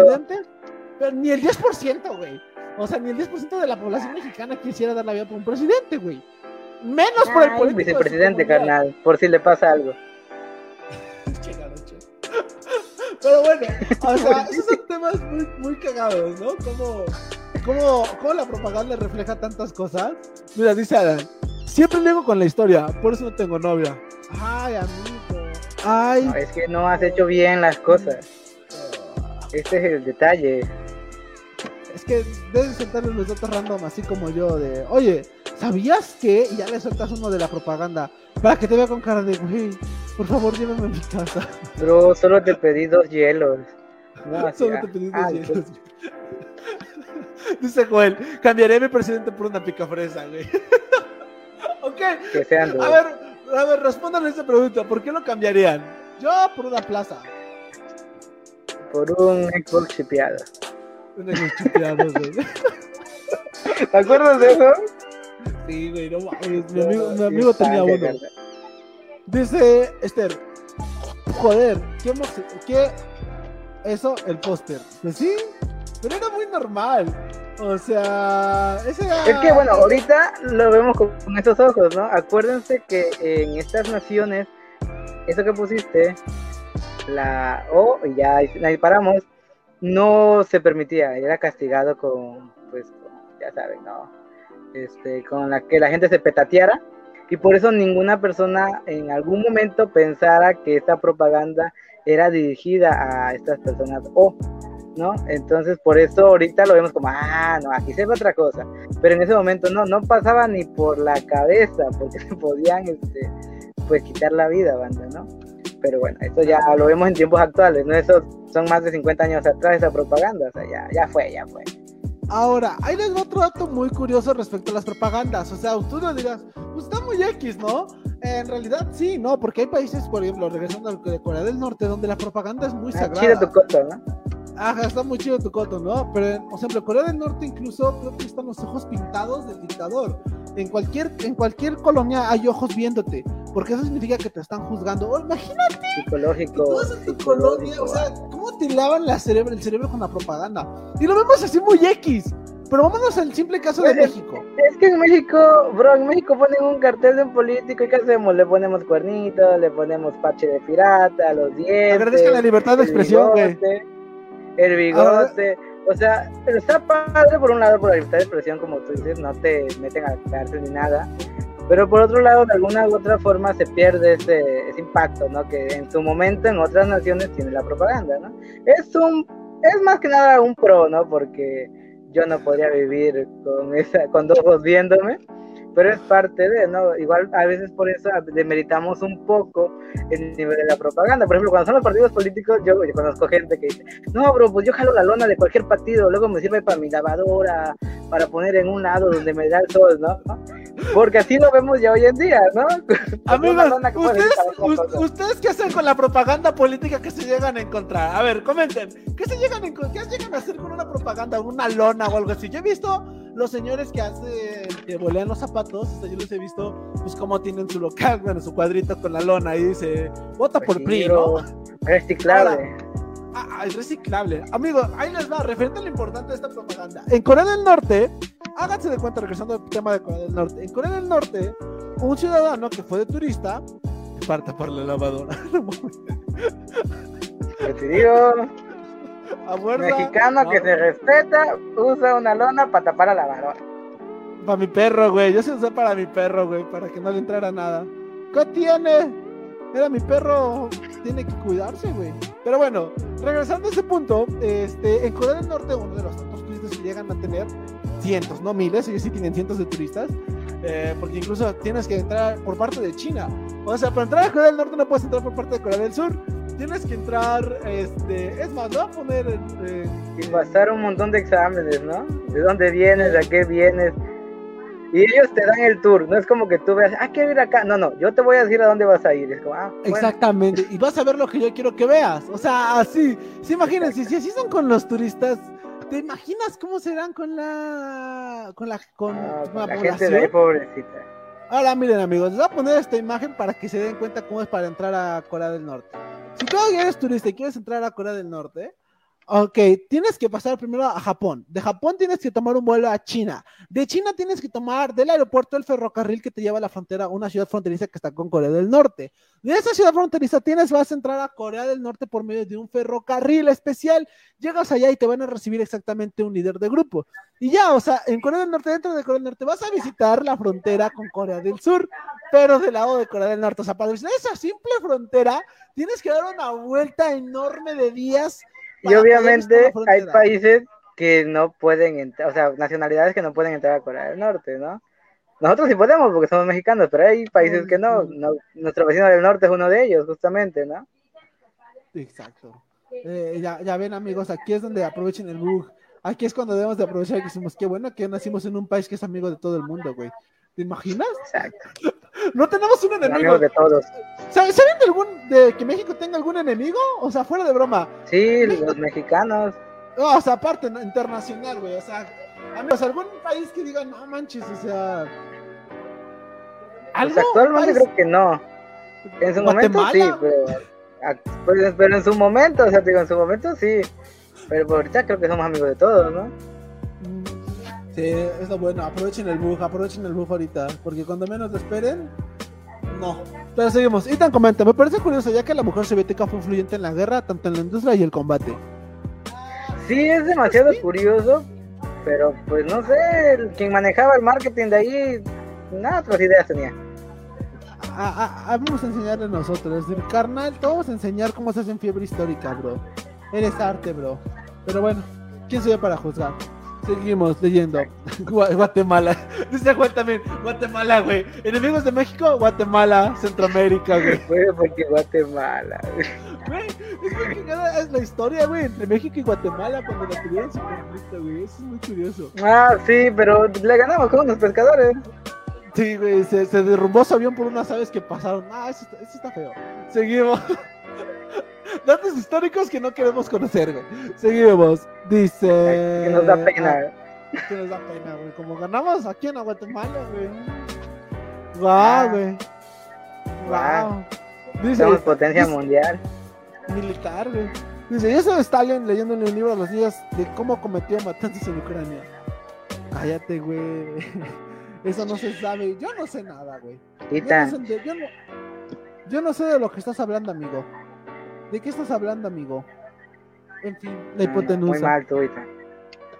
Pero ni el 10%, güey. O sea, ni el 10% de la población mexicana quisiera dar la vida por un presidente, güey. Menos por el político. Vicepresidente, carnal, por si le pasa algo. Pero bueno, o sea, esos son temas muy, muy cagados, ¿no? Como, cómo, cómo la propaganda refleja tantas cosas. Mira, dice Alan, siempre llego con la historia, por eso no tengo novia. Ay, amigo. Ay. No, es que no has hecho bien las cosas. Este es el detalle. Es que debes soltarle los datos random, así como yo, de, oye, ¿sabías que? Y ya le sueltas uno de la propaganda, para que te vea con cara de, güey, por favor, llévame a mi casa. Bro, solo te pedí dos hielos. No, solo te pedí dos hielos. Dice Joel, cambiaré a mi presidente por una picafresa, güey. ok. Que sean a ver, a ver, respondan a esta pregunta. ¿Por qué lo cambiarían? Yo por una plaza. Por un Xbox chipeado. Un Xbox chipeado, güey. ¿Te acuerdas de eso? Sí, güey, no mames. Mi amigo, mi amigo tenía uno. Dice Esther, joder, ¿qué, qué eso? El póster. Pues sí, pero era muy normal. O sea, ese era... Es que bueno, ahorita lo vemos con, estos ojos, ¿no? Acuérdense que en estas naciones, eso que pusiste, la O, y ya ahí paramos, no se permitía, era castigado con, pues, ya saben, ¿no? Este, con la que la gente se petateara y por eso ninguna persona en algún momento pensara que esta propaganda era dirigida a estas personas o ¿no? Entonces por eso ahorita lo vemos como, ah, no, aquí se ve otra cosa, pero en ese momento no, no pasaba ni por la cabeza, porque se podían, este, pues quitar la vida, banda, ¿no? Pero bueno, eso ya lo vemos en tiempos actuales, ¿no? Eso son más de 50 años atrás esa propaganda, o sea, ya, ya fue, ya fue. Ahora, va otro dato muy curioso respecto a las propagandas. O sea, tú no dirás, pues está muy X, ¿no? En realidad sí, no, porque hay países, por ejemplo, regresando al de Corea del Norte, donde la propaganda es muy ah, sagrada. tu coto, ¿no? Ajá, está muy chido tu coto, ¿no? Pero, por ejemplo, Corea del Norte incluso creo que están los ojos pintados del dictador. En cualquier, en cualquier colonia hay ojos viéndote, porque eso significa que te están juzgando. Oh, imagínate. Psicológico. tu colonia, o sea, ¿cómo te lavan la cerebro, el cerebro con la propaganda? Y lo vemos así muy X. Pero vámonos al simple caso de México. Es que en México, bro, en México ponen un cartel de un político y ¿qué hacemos? Le ponemos cuernitos, le ponemos parche de pirata, los dientes. Agradezca la libertad de expresión, güey el bigote. O sea, está padre por un lado por la libertad de expresión, como tú dices, no te meten a cárcel ni nada. Pero por otro lado, de alguna u otra forma se pierde ese, ese impacto, ¿no? Que en su momento en otras naciones tiene la propaganda, ¿no? Es un, es más que nada un pro, ¿no? Porque yo no podría vivir con esa, con dos ojos viéndome pero es parte de, ¿no? Igual a veces por eso demeritamos un poco el nivel de la propaganda. Por ejemplo, cuando son los partidos políticos, yo, conozco gente que dice, no, bro, pues yo jalo la lona de cualquier partido, luego me sirve para mi lavadora, para poner en un lado donde me da el sol, ¿no? Porque así lo vemos ya hoy en día, ¿no? Amigos, ¿ustedes, ¿ustedes qué hacen con la propaganda política que se llegan a encontrar? A ver, comenten, ¿qué se llegan a, qué llegan a hacer con una propaganda, una lona o algo así? Yo he visto los señores que hacen, que bolean los zapatos, yo los he visto, pues como tienen su local, bueno, su cuadrito con la lona y dice, vota por PRI, ¿no? Reciclable. ah, es reciclable. Amigos, ahí les va, referente a lo importante de esta propaganda. En Corea del Norte, háganse de cuenta, regresando al tema de Corea del Norte, en Corea del Norte, un ciudadano que fue de turista, parta por la lavadora. te digo. Mexicano que se respeta, usa una lona para tapar a la varona. Para mi perro, güey. Yo se usé para mi perro, güey, para que no le entrara nada. ¿Qué tiene? Era mi perro, tiene que cuidarse, güey. Pero bueno, regresando a ese punto, este, en Corea del Norte, uno de los tantos turistas que llegan a tener cientos, no miles, ellos sí tienen cientos de turistas, eh, porque incluso tienes que entrar por parte de China. O sea, para entrar a Corea del Norte no puedes entrar por parte de Corea del Sur tienes que entrar, este, es más, no a poner y pasar un montón de exámenes, ¿no? ¿De dónde vienes? ¿A qué vienes? Y ellos te dan el tour, no es como que tú veas, ah, quiero ir acá. No, no, yo te voy a decir a dónde vas a ir. Es como, ah, Exactamente, y vas a ver lo que yo quiero que veas. O sea, así, sí, imagínense, si así son con los turistas, ¿te imaginas cómo serán con la. con la. con, ah, la, gente de ahí, pobrecita. Ahora miren amigos, les voy a poner esta imagen para que se den cuenta cómo es para entrar a Corea del Norte. Si tú eres turista y quieres entrar a Corea del Norte, Ok, tienes que pasar primero a Japón. De Japón tienes que tomar un vuelo a China. De China tienes que tomar del aeropuerto el ferrocarril que te lleva a la frontera, una ciudad fronteriza que está con Corea del Norte. De esa ciudad fronteriza tienes, vas a entrar a Corea del Norte por medio de un ferrocarril especial. Llegas allá y te van a recibir exactamente un líder de grupo. Y ya, o sea, en Corea del Norte, dentro de Corea del Norte, vas a visitar la frontera con Corea del Sur, pero del lado de Corea del Norte. O sea, para visitar esa simple frontera, tienes que dar una vuelta enorme de días y obviamente hay países que no pueden entrar, o sea, nacionalidades que no pueden entrar a Corea del Norte, ¿no? Nosotros sí podemos porque somos mexicanos, pero hay países que no, nuestro vecino del norte es uno de ellos, justamente, ¿no? Exacto. Eh, ya, ya ven amigos, aquí es donde aprovechen el bug. Aquí es cuando debemos de aprovechar y decimos, qué bueno que nacimos en un país que es amigo de todo el mundo, güey. ¿Te imaginas? Exacto. No tenemos un enemigo. de todos. ¿Saben de algún de que México tenga algún enemigo? O sea, fuera de broma. Sí, los mexicanos. No, o sea, aparte internacional, güey. O sea, amigos, algún país que diga, no manches, o sea. Pues actualmente creo que no. En su momento sí, pero, pues, pero en su momento, o sea, digo, en su momento sí. Pero ahorita creo que somos amigos de todos, ¿no? Sí, es lo bueno. Aprovechen el bug, aprovechen el bug ahorita. Porque cuando menos lo esperen, no. Pero seguimos. Ethan comenta: Me parece curioso, ya que la mujer soviética fue influyente en la guerra, tanto en la industria y el combate. Sí, es demasiado curioso. Pero pues no sé, quien manejaba el marketing de ahí, nada, otras ideas tenía. vamos a enseñarle nosotros. Es decir, carnal, te vamos a enseñar cómo se hace en fiebre histórica, bro. Eres arte, bro. Pero bueno, ¿quién soy yo para juzgar? Seguimos leyendo. Guatemala. Dice Juan también. Guatemala, güey. Enemigos de México, Guatemala, Centroamérica, güey. porque Guatemala, güey. es, la historia, güey, entre México y Guatemala cuando la tuvieron su conflicto, güey. Eso es muy curioso. Ah, sí, pero le ganamos con los pescadores. Sí, güey, se, se derrumbó su avión por unas aves que pasaron. Ah, eso, eso está feo. Seguimos. Datos históricos que no queremos conocer, güey. Seguimos. Dice. Que nos da pena. que nos da pena, güey. Como ganamos aquí en Guatemala, güey. Guau, güey. Guau. Dice. Somos potencia mundial. Militar, güey. Dice, yo soy Stalin leyendo en el libro los días de cómo cometió matanzas en Ucrania. Cállate, güey. Eso no se sabe. Yo no sé nada, güey. Yo, no, yo no sé de lo que estás hablando, amigo. ¿De qué estás hablando, amigo? En fin, la hipotenusa. Muy mal, tú,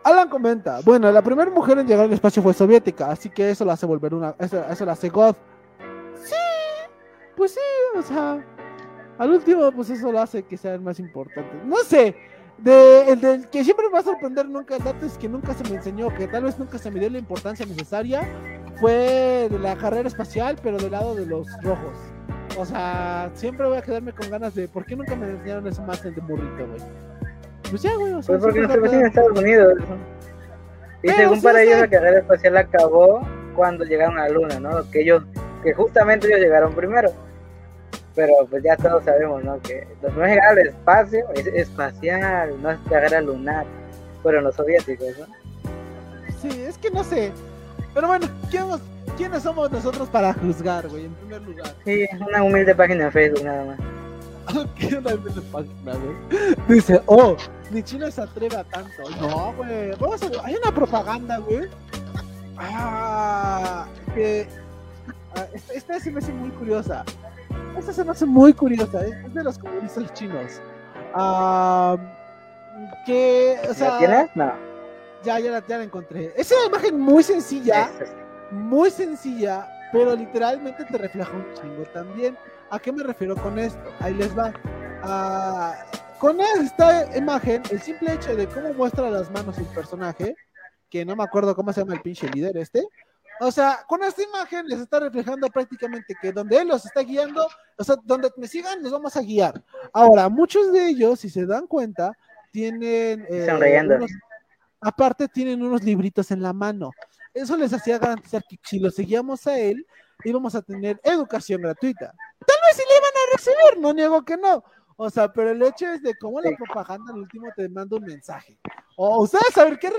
Alan comenta, bueno, la primera mujer en llegar al espacio fue soviética, así que eso la hace volver una, eso, eso la hace God. Sí, pues sí, o sea, al último, pues eso lo hace que sea el más importante. No sé, de, el del que siempre me va a sorprender nunca, el dato es que nunca se me enseñó, que tal vez nunca se me dio la importancia necesaria, fue de la carrera espacial, pero del lado de los rojos. O sea, siempre voy a quedarme con ganas de. ¿Por qué nunca me enseñaron ese máster de burrito, güey? Pues ya, güey. O sea, pues porque no se en Estados Unidos. Y según para ellos, la carrera espacial acabó cuando llegaron a la Luna, ¿no? Que ellos, que justamente ellos llegaron primero. Pero pues ya todos sabemos, ¿no? Que los no llegar al espacio es espacial, no es carrera lunar. Fueron los soviéticos, ¿no? Sí, es que no sé. Pero bueno, ¿quién nos, ¿quiénes somos nosotros para juzgar, güey? En primer lugar. Sí, una humilde página de Facebook nada más. ¿Qué una humilde página, güey? Dice, oh, ni China se atreve a tanto. No, güey. Vamos a ver, hay una propaganda, güey. Ah, que. Ah, esta, esta se me hace muy curiosa. Esta se me hace muy curiosa. Es de los comunistas chinos. Ah, que, o sea. ¿La tienes? No. Ya, ya la, ya la encontré. Es una imagen muy sencilla muy sencilla, pero literalmente te refleja un chingo también. ¿A qué me refiero con esto? Ahí les va. Ah, con esta imagen, el simple hecho de cómo muestra las manos el personaje, que no me acuerdo cómo se llama el pinche líder este, o sea, con esta imagen les está reflejando prácticamente que donde él los está guiando, o sea, donde me sigan, les vamos a guiar. Ahora, muchos de ellos, si se dan cuenta, tienen... Eh, aparte tienen unos libritos en la mano. Eso les hacía garantizar que si lo seguíamos a él, íbamos a tener educación gratuita. Tal vez si le iban a recibir, no niego que no. O sea, pero el hecho es de cómo la propaganda al último te manda un mensaje. O ustedes saber qué,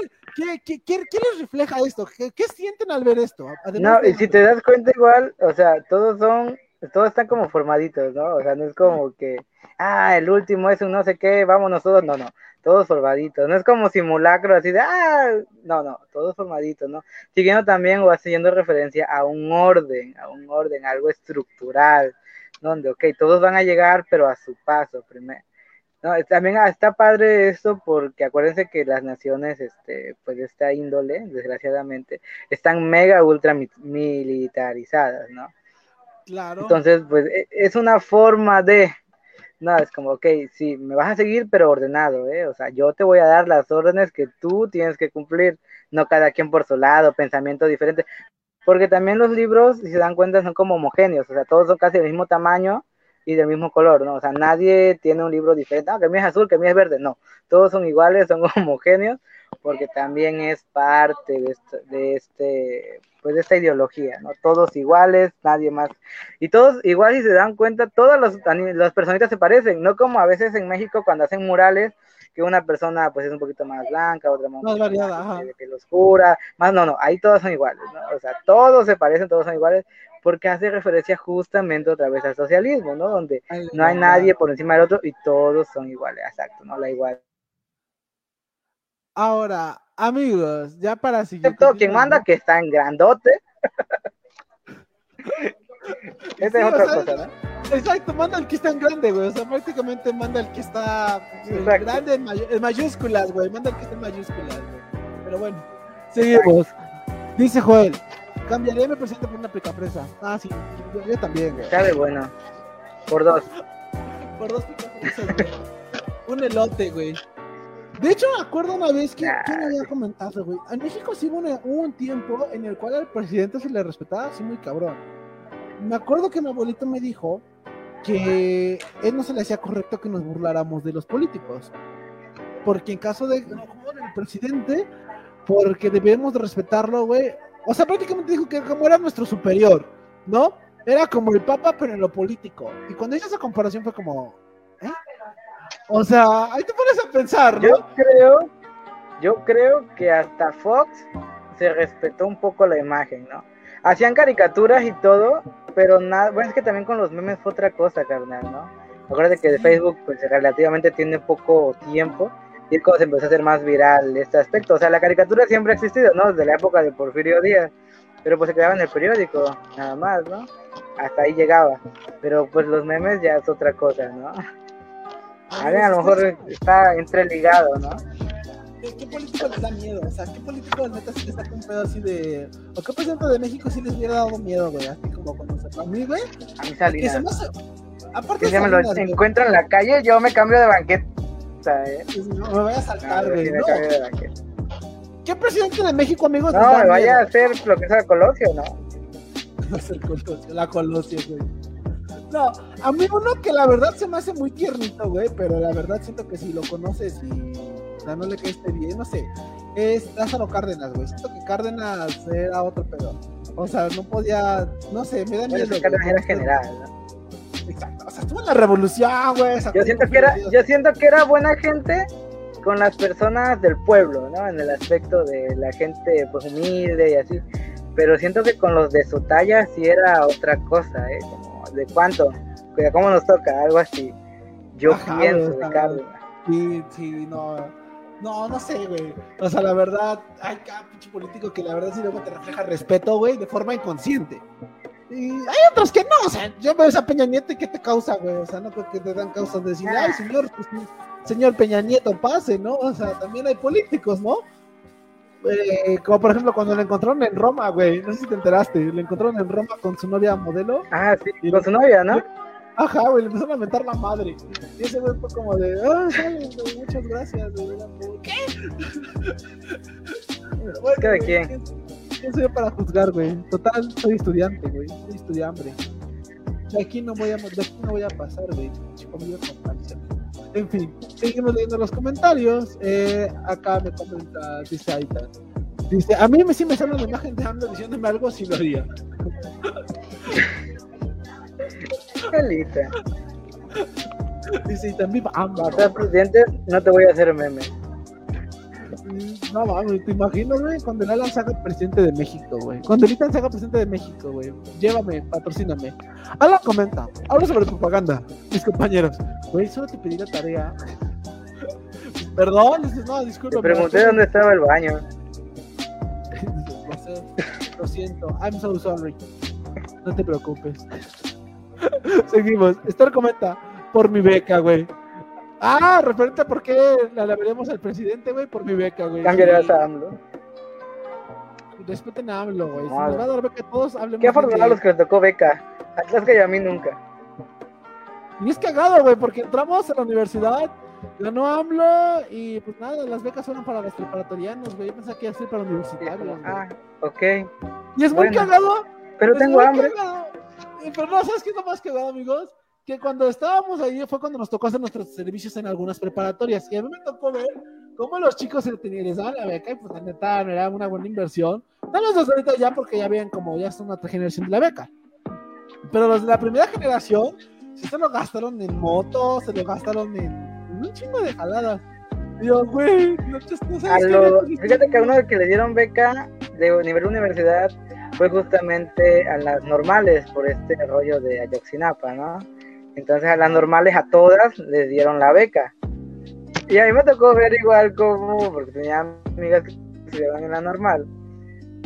qué, qué, les refleja esto, ¿Qué, sienten al ver esto. no, y si te das cuenta igual, o sea, todos son todos están como formaditos, ¿no? O sea, no es como que, ah, el último es un no sé qué, vámonos todos, no, no, todos formaditos, no es como simulacro así de, ah, no, no, todos formaditos, ¿no? Siguiendo también o haciendo referencia a un orden, a un orden, algo estructural, donde, ok, todos van a llegar, pero a su paso primero. No, también está padre esto porque acuérdense que las naciones, este, pues de esta índole, desgraciadamente, están mega ultra militarizadas, ¿no? Claro. Entonces, pues e, es una forma de, no, es como, ok, sí, me vas a seguir, pero ordenado, ¿eh? O sea, yo te voy a dar las órdenes que tú tienes que cumplir, no cada quien por su lado, pensamiento diferente. Porque también los libros, si se dan cuenta, son como homogéneos, o sea, todos son casi del mismo tamaño y del mismo color, ¿no? O sea, nadie tiene un libro diferente, que mí es azul, que mí es verde, no, todos son iguales, son homogéneos, porque también es parte de este, de este pues de esta ideología, ¿no? Todos iguales, nadie más. Y todos igual si se dan cuenta, todas las personitas se parecen, no como a veces en México cuando hacen murales, que una persona pues es un poquito más blanca, otra más, más variada, de piel oscura, más no, no, ahí todos son iguales, ¿no? O sea, todos se parecen, todos son iguales, porque hace referencia justamente otra vez al socialismo, ¿no? Donde no hay nadie por encima del otro y todos son iguales, exacto, ¿no? La igual. Ahora, amigos, ya para seguir. Excepto quien manda que está en grandote. Esa es otra cosa, ¿no? Exacto, manda el que está en grande, güey. O sea, prácticamente manda el que está grande en, mayúsculas, güey. Manda el que está en mayúsculas, güey. Pero bueno, seguimos. Dice Joel, cambiaré mi presente por una picapresa. Ah, sí, yo, también, güey. Sabe bueno. Por dos. por dos picapresas, güey. Un elote, güey. De hecho, me acuerdo una vez que ¿quién había comentado, güey. En México sí hubo, un tiempo en el cual al presidente se le respetaba así muy cabrón. Me acuerdo que mi abuelito me dijo que él no se le hacía correcto que nos burláramos de los políticos. Porque en caso de no, como del presidente, porque debemos de respetarlo, güey. O sea, prácticamente dijo que como era nuestro superior, ¿no? Era como el papa, pero en lo político. Y cuando hizo esa comparación fue como. O sea, ahí te pones a pensar, ¿no? Yo creo, yo creo que hasta Fox se respetó un poco la imagen, ¿no? Hacían caricaturas y todo, pero nada, bueno, es que también con los memes fue otra cosa, carnal, ¿no? Acuérdate que Facebook pues relativamente tiene poco tiempo y es cuando se empezó a hacer más viral este aspecto. O sea, la caricatura siempre ha existido, ¿no? Desde la época de Porfirio Díaz, pero pues se quedaba en el periódico, nada más, ¿no? Hasta ahí llegaba. Pero pues los memes ya es otra cosa, ¿no? A ver, a lo mejor está entreligado, ¿no? ¿Qué político les da miedo? O sea, ¿qué político neta sí les saca un pedo así de. ¿O qué presidente de México sí les hubiera dado miedo, güey? Así como cuando se. A mí, güey. A mí Salinas. Se Aparte, si me lo encuentro en la calle, yo me cambio de banquete. ¿eh? No, me voy a saltar, güey. No, ¿Qué presidente de México, amigos? No, me vaya a hacer lo que es el Colosio, ¿no? la Colosio, güey. No, a mí uno que la verdad se me hace muy tiernito, güey, pero la verdad siento que si lo conoces y o no le caíste bien, no sé, es Lázaro Cárdenas, güey. Siento que Cárdenas era otro pedo. O sea, no podía, no sé, me da miedo. Cárdenas era general, ¿no? Exacto, o sea, estuvo en la revolución, güey. Yo siento que era, yo siento que era buena gente con las personas del pueblo, ¿no? En el aspecto de la gente pues humilde y así. Pero siento que con los de su talla sí era otra cosa, ¿eh? De cuánto, cómo nos toca, algo así. Yo pienso de Carlos. Sí, sí, no. No, no sé, güey. O sea, la verdad, hay cada pinche político que la verdad sí luego te refleja respeto, güey, de forma inconsciente. Y hay otros que no, o sea, yo veo a Peña Nieto y ¿qué te causa, güey? O sea, no creo que te dan causas de decir, ay, señor, pues, señor Peña Nieto, pase, ¿no? O sea, también hay políticos, ¿no? Eh, como por ejemplo cuando le encontraron en Roma, güey, no sé si te enteraste, le encontraron en Roma con su novia modelo. Ah, sí, con su novia, ¿no? Ajá, güey, le empezaron a mentar la madre. Y ese güey fue como de, ah, muchas gracias, güey. ¿Qué? bueno, ¿Qué de quién? ¿Quién soy para juzgar, güey? Total, soy estudiante, güey, soy estudiante. De aquí no voy a, de aquí no voy a pasar, güey. Chico mío, en fin, seguimos leyendo los comentarios. Eh, acá me comenta, dice Aita. Dice, a mí me, sí me sale una imagen de AMLO diciéndome algo si lo haría. Dice, y también AMLO. Presidente, no te voy a hacer meme. No mames, te imaginas, güey, cuando el Alan se haga presidente de México, güey. Cuando el Ethan se haga presidente de México, güey. Llévame, patrocíname. Alan comenta, habla sobre propaganda, mis compañeros. Güey, solo te pedí la tarea. Perdón, dices, no, disculpa. Te pregunté dónde estaba el baño. Lo siento, I'm so sorry. No te preocupes. Seguimos. Esther comenta, por mi beca, güey. Ah, referente a por qué la, veremos al presidente, güey, por mi beca, güey. Cambiarás a AMLO. Respeten a AMLO, güey. Si nos va a dar beca a todos, hablemos. Qué afortunados los que les tocó beca. Atlas y a mí nunca. Y es cagado, güey, porque entramos a la universidad, ganó AMLO y pues nada, las becas fueron para los preparatorianos, güey. Yo pensaba que iba a ser para universitarios. ah, ok. Y es muy cagado. Pero tengo hambre. Pero no, ¿sabes qué es lo más cagado, amigos? Que cuando estábamos ahí fue cuando nos tocó hacer nuestros servicios en algunas preparatorias. Y a mí me tocó ver cómo los chicos se tenían, les daban la beca y pues la neta era una buena inversión. No los dos ahorita ya porque ya ven como ya son otra generación de la beca. Pero los de la primera generación sí se lo gastaron en motos, se lo gastaron en, un chingo de jaladas. Dios, güey, no, no sabes Fíjate que a uno que le dieron beca de nivel universidad fue justamente a las normales por este rollo de Ayotzinapa, ¿no? Entonces a las normales a todas les dieron la beca. Y a mí me tocó ver igual como, porque tenía amigas que estudiaban en la normal,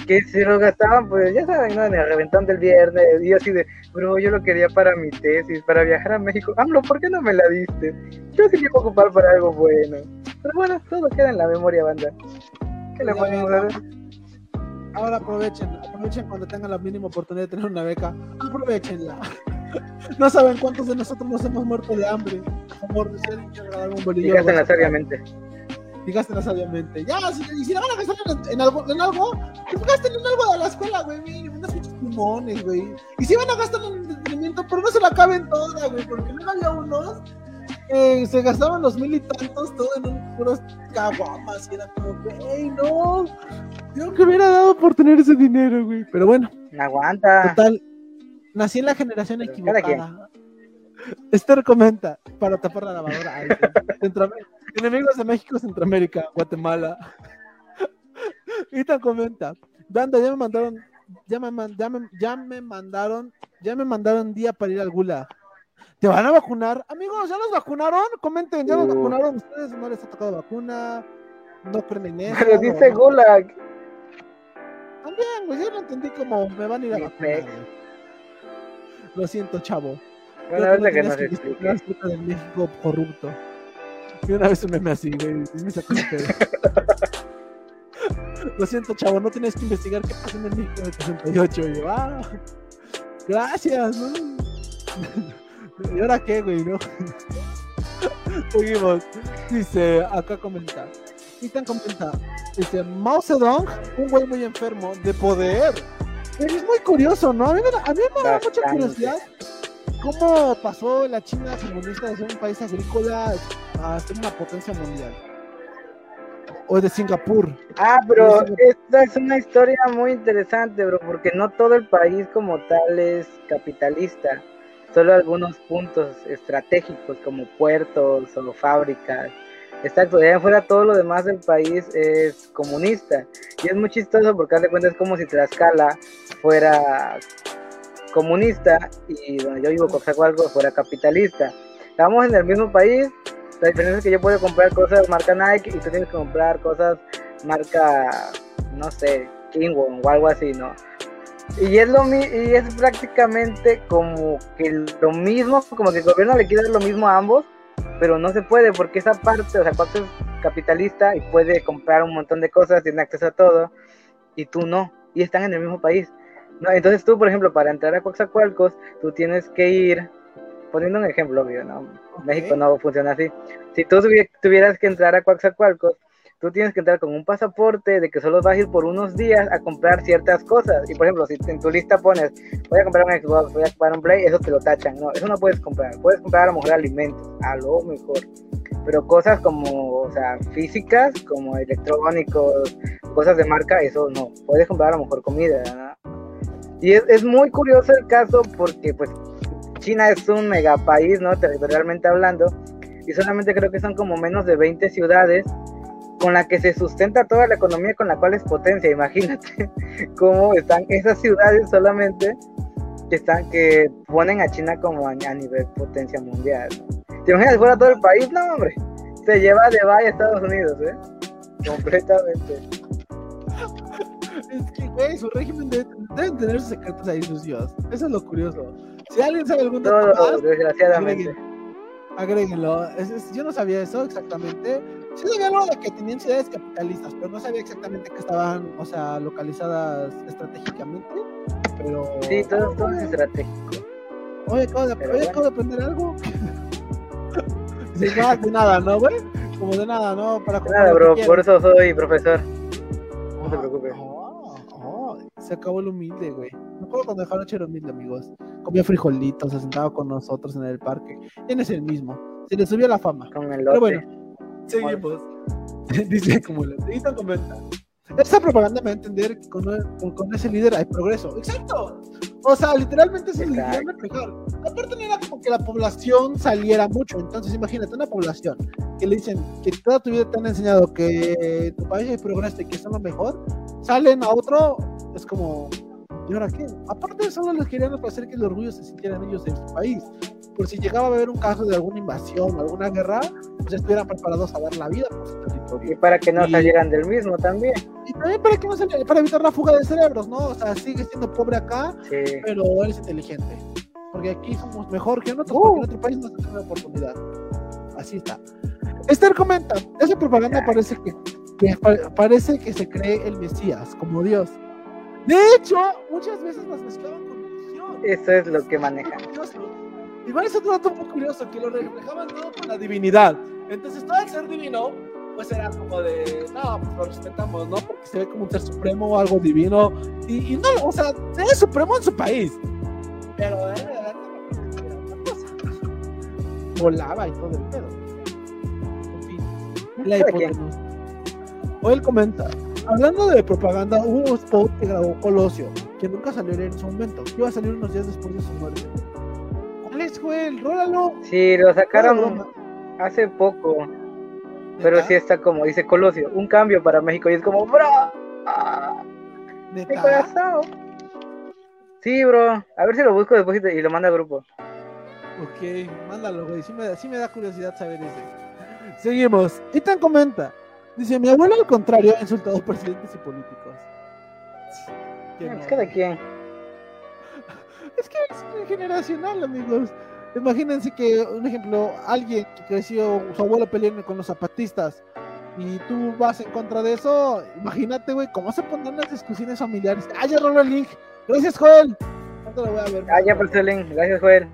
que si lo gastaban, pues ya saben, ¿no? En el reventón del viernes, y así de, bro, yo lo quería para mi tesis, para viajar a México. AMLO, ¿por qué no me la diste? Yo sí quiero ocupar para algo bueno. Pero bueno, todo queda en la memoria, banda. ¿Qué le podemos hacer? Ahora aprovechen, aprovechen cuando tengan la mínima oportunidad de tener una beca, aprovechenla. No saben cuántos de nosotros nos hemos muerto de hambre. Amor, de ser un bolillo. Dígasela sabiamente. Dígasela sabiamente. Ya, si, y si la van a gastar en, en, algo, en algo, pues gasten en algo de la escuela, güey. Unos pinches pulmones, güey. Y si van a gastar en entretenimiento, pero no se la acaben toda, güey. Porque luego había unos eh, se gastaban los mil y tantos todo en un puros caguamas y era como, güey, no. Yo que hubiera dado por tener ese dinero, güey. Pero bueno. No aguanta. Total, Nací en la generación equivocada. Esther comenta para tapar la lavadora. Enemigos de México, Centroamérica, Guatemala. Ethan comenta. Banda, ya me mandaron, ya me, ya, me, ya me mandaron, ya me mandaron día para ir al Gulag. ¿Te van a vacunar? Amigos, ¿ya los vacunaron? Comenten, ¿ya los uh. vacunaron? ¿Ustedes no les ha tocado vacuna? ¿No creen en eso? Pero dice Gulag. También, pues yo no entendí cómo me van a ir a vacunar. Lo siento, chavo. Una vez que nos explique. del México corrupto. Y una vez un meme así, güey. Me sacó Lo siento, chavo, no tienes que investigar qué pasó en el México del 68. Y yo, ah, gracias, ¿no? ¿Y ahora qué, güey, no? Seguimos. Dice, acá comenta. Ethan comenta. Dice, Mao Zedong, un güey muy enfermo de poder es muy curioso, ¿no? A mí, me, a mí me da mucha curiosidad cómo pasó la China comunista de ser un país agrícola a ser una potencia mundial. O de Singapur. Ah, pero esta es una historia muy interesante, bro, porque no todo el país como tal es capitalista. Solo algunos puntos estratégicos como puertos o fábricas Exacto, allá afuera todo lo demás del país es comunista. Y es muy chistoso porque haz de cuenta es como si Tlaxcala fuera comunista y donde yo vivo, Coxacualco, fuera capitalista. Estamos en el mismo país, la diferencia es que yo puedo comprar cosas marca Nike y tú tienes que comprar cosas marca, no sé, Kingwon o algo así, ¿no? Y es, lo, y es prácticamente como que lo mismo, como que el gobierno le quiere lo mismo a ambos, pero no se puede porque esa parte, o sea, Coax es capitalista y puede comprar un montón de cosas, tiene acceso a todo, y tú no, y están en el mismo país. No, entonces tú, por ejemplo, para entrar a Coaxacualcos, tú tienes que ir, poniendo un ejemplo obvio, ¿no? México no funciona así. Si tú tuvieras que entrar a Coaxacualcos, tú tienes que entrar con un pasaporte de que solo vas a ir por unos días a comprar ciertas cosas. Y por ejemplo, si en tu lista pones, voy a comprar un Xbox, voy a comprar un Play, eso te lo tachan. No, eso no puedes comprar. Puedes comprar a lo mejor alimentos, a lo mejor. Pero cosas como, o sea, físicas, como electrónicos, cosas de marca, eso no. Puedes comprar a lo mejor comida. Y es, es muy curioso el caso porque, pues, China es un megapaís, ¿no? Territorialmente hablando. Y solamente creo que son como menos de 20 ciudades con la que se sustenta toda la economía con la cual es potencia. Imagínate cómo están esas ciudades solamente que están que ponen a China como a, nivel potencia mundial. ¿Te imaginas fuera todo el país? No, hombre. Se lleva de vaya a Estados Unidos, ¿eh? Completamente. Es que, güey, su régimen debe, deben tener sus secretos ahí sucios. Eso es lo curioso. Si alguien sabe algún dato Todo, desgraciadamente. Agréguenlo. yo no sabía eso exactamente. Sí sabía algo de que tenían ciudades capitalistas, pero no sabía exactamente que estaban, o sea, localizadas estratégicamente. Pero. Sí, todo, todo es estratégico. Oye, acabo de, oye, acabo de aprender algo. sí, no, de nada, ¿no, güey? Como de nada, ¿no? Para nada, bro, por eso soy profesor. No se preocupe. Se acabó el humilde, güey. Me acuerdo cuando dejaron echar humilde, amigos. Comía frijolitos, se sentaba con nosotros en el parque. Ya no es el mismo. Se le subió la fama. Con el Pero bueno, seguimos. Dice como el comenta. Esta propaganda me va a entender que con, con, ese líder hay progreso. Exacto. O sea, literalmente es el líder mejor. Aparte no era como que la población saliera mucho. Entonces imagínate una población que le dicen que toda tu vida te han enseñado que tu país progreso y que son lo mejor. Salen a otro, es como, ¿y ahora qué? Aparte solo les querían hacer que el orgullo se sintieran ellos en su país. Por si llegaba a haber un caso de alguna invasión o alguna guerra, pues estuvieran preparados a dar la vida por su territorio. Y para que no salieran del mismo también. Y también para que no salieran, para evitar la fuga de cerebros, ¿no? O sea, sigue siendo pobre acá, pero eres inteligente. Porque aquí somos mejor que en otro, porque en otro país no se tiene oportunidad. Así está. Esther comenta, esa propaganda parece que, que, parece que se cree el Mesías, como Dios. De hecho, muchas veces nos mezclaban con religión. Eso es lo que manejan. Igual es otro dato muy curioso, que lo reflejaban todo con la divinidad. Entonces todo el ser divino, pues era como de, no, pues lo respetamos, ¿no? Porque se ve como un ser supremo o algo divino. Y, y no, o sea, es supremo en su país. Pero era, una cosa. Volaba y todo el pedo. En fin, la hipotenusa. O él comenta, Hablando de propaganda, hubo un spot que grabó Colosio, que nunca salió en su momento, iba a salir unos días después de su muerte. ¿Cuál es, Joel? Rólalo. Sí, lo sacaron hace poco. Pero sí está como, dice Colosio, un cambio para México. Y es como, bro. ¿De corazón. Sí, bro. A ver si lo busco después y lo manda al grupo. Ok, mándalo, güey. Sí me, sí me da curiosidad saber ese. Seguimos. Itan comenta. Dice, mi abuelo al contrario ha insultado presidentes y políticos. Es cada quien. Es que es generacional, amigos. Imagínense que, un ejemplo, alguien que creció, su abuelo peleando con los zapatistas y tú vas en contra de eso, imagínate, güey, cómo se pondrán las discusiones familiares. Ah, ya roló el link. Gracias, Joel. lo voy a ver? Ah, ya por el link. Gracias, Joel.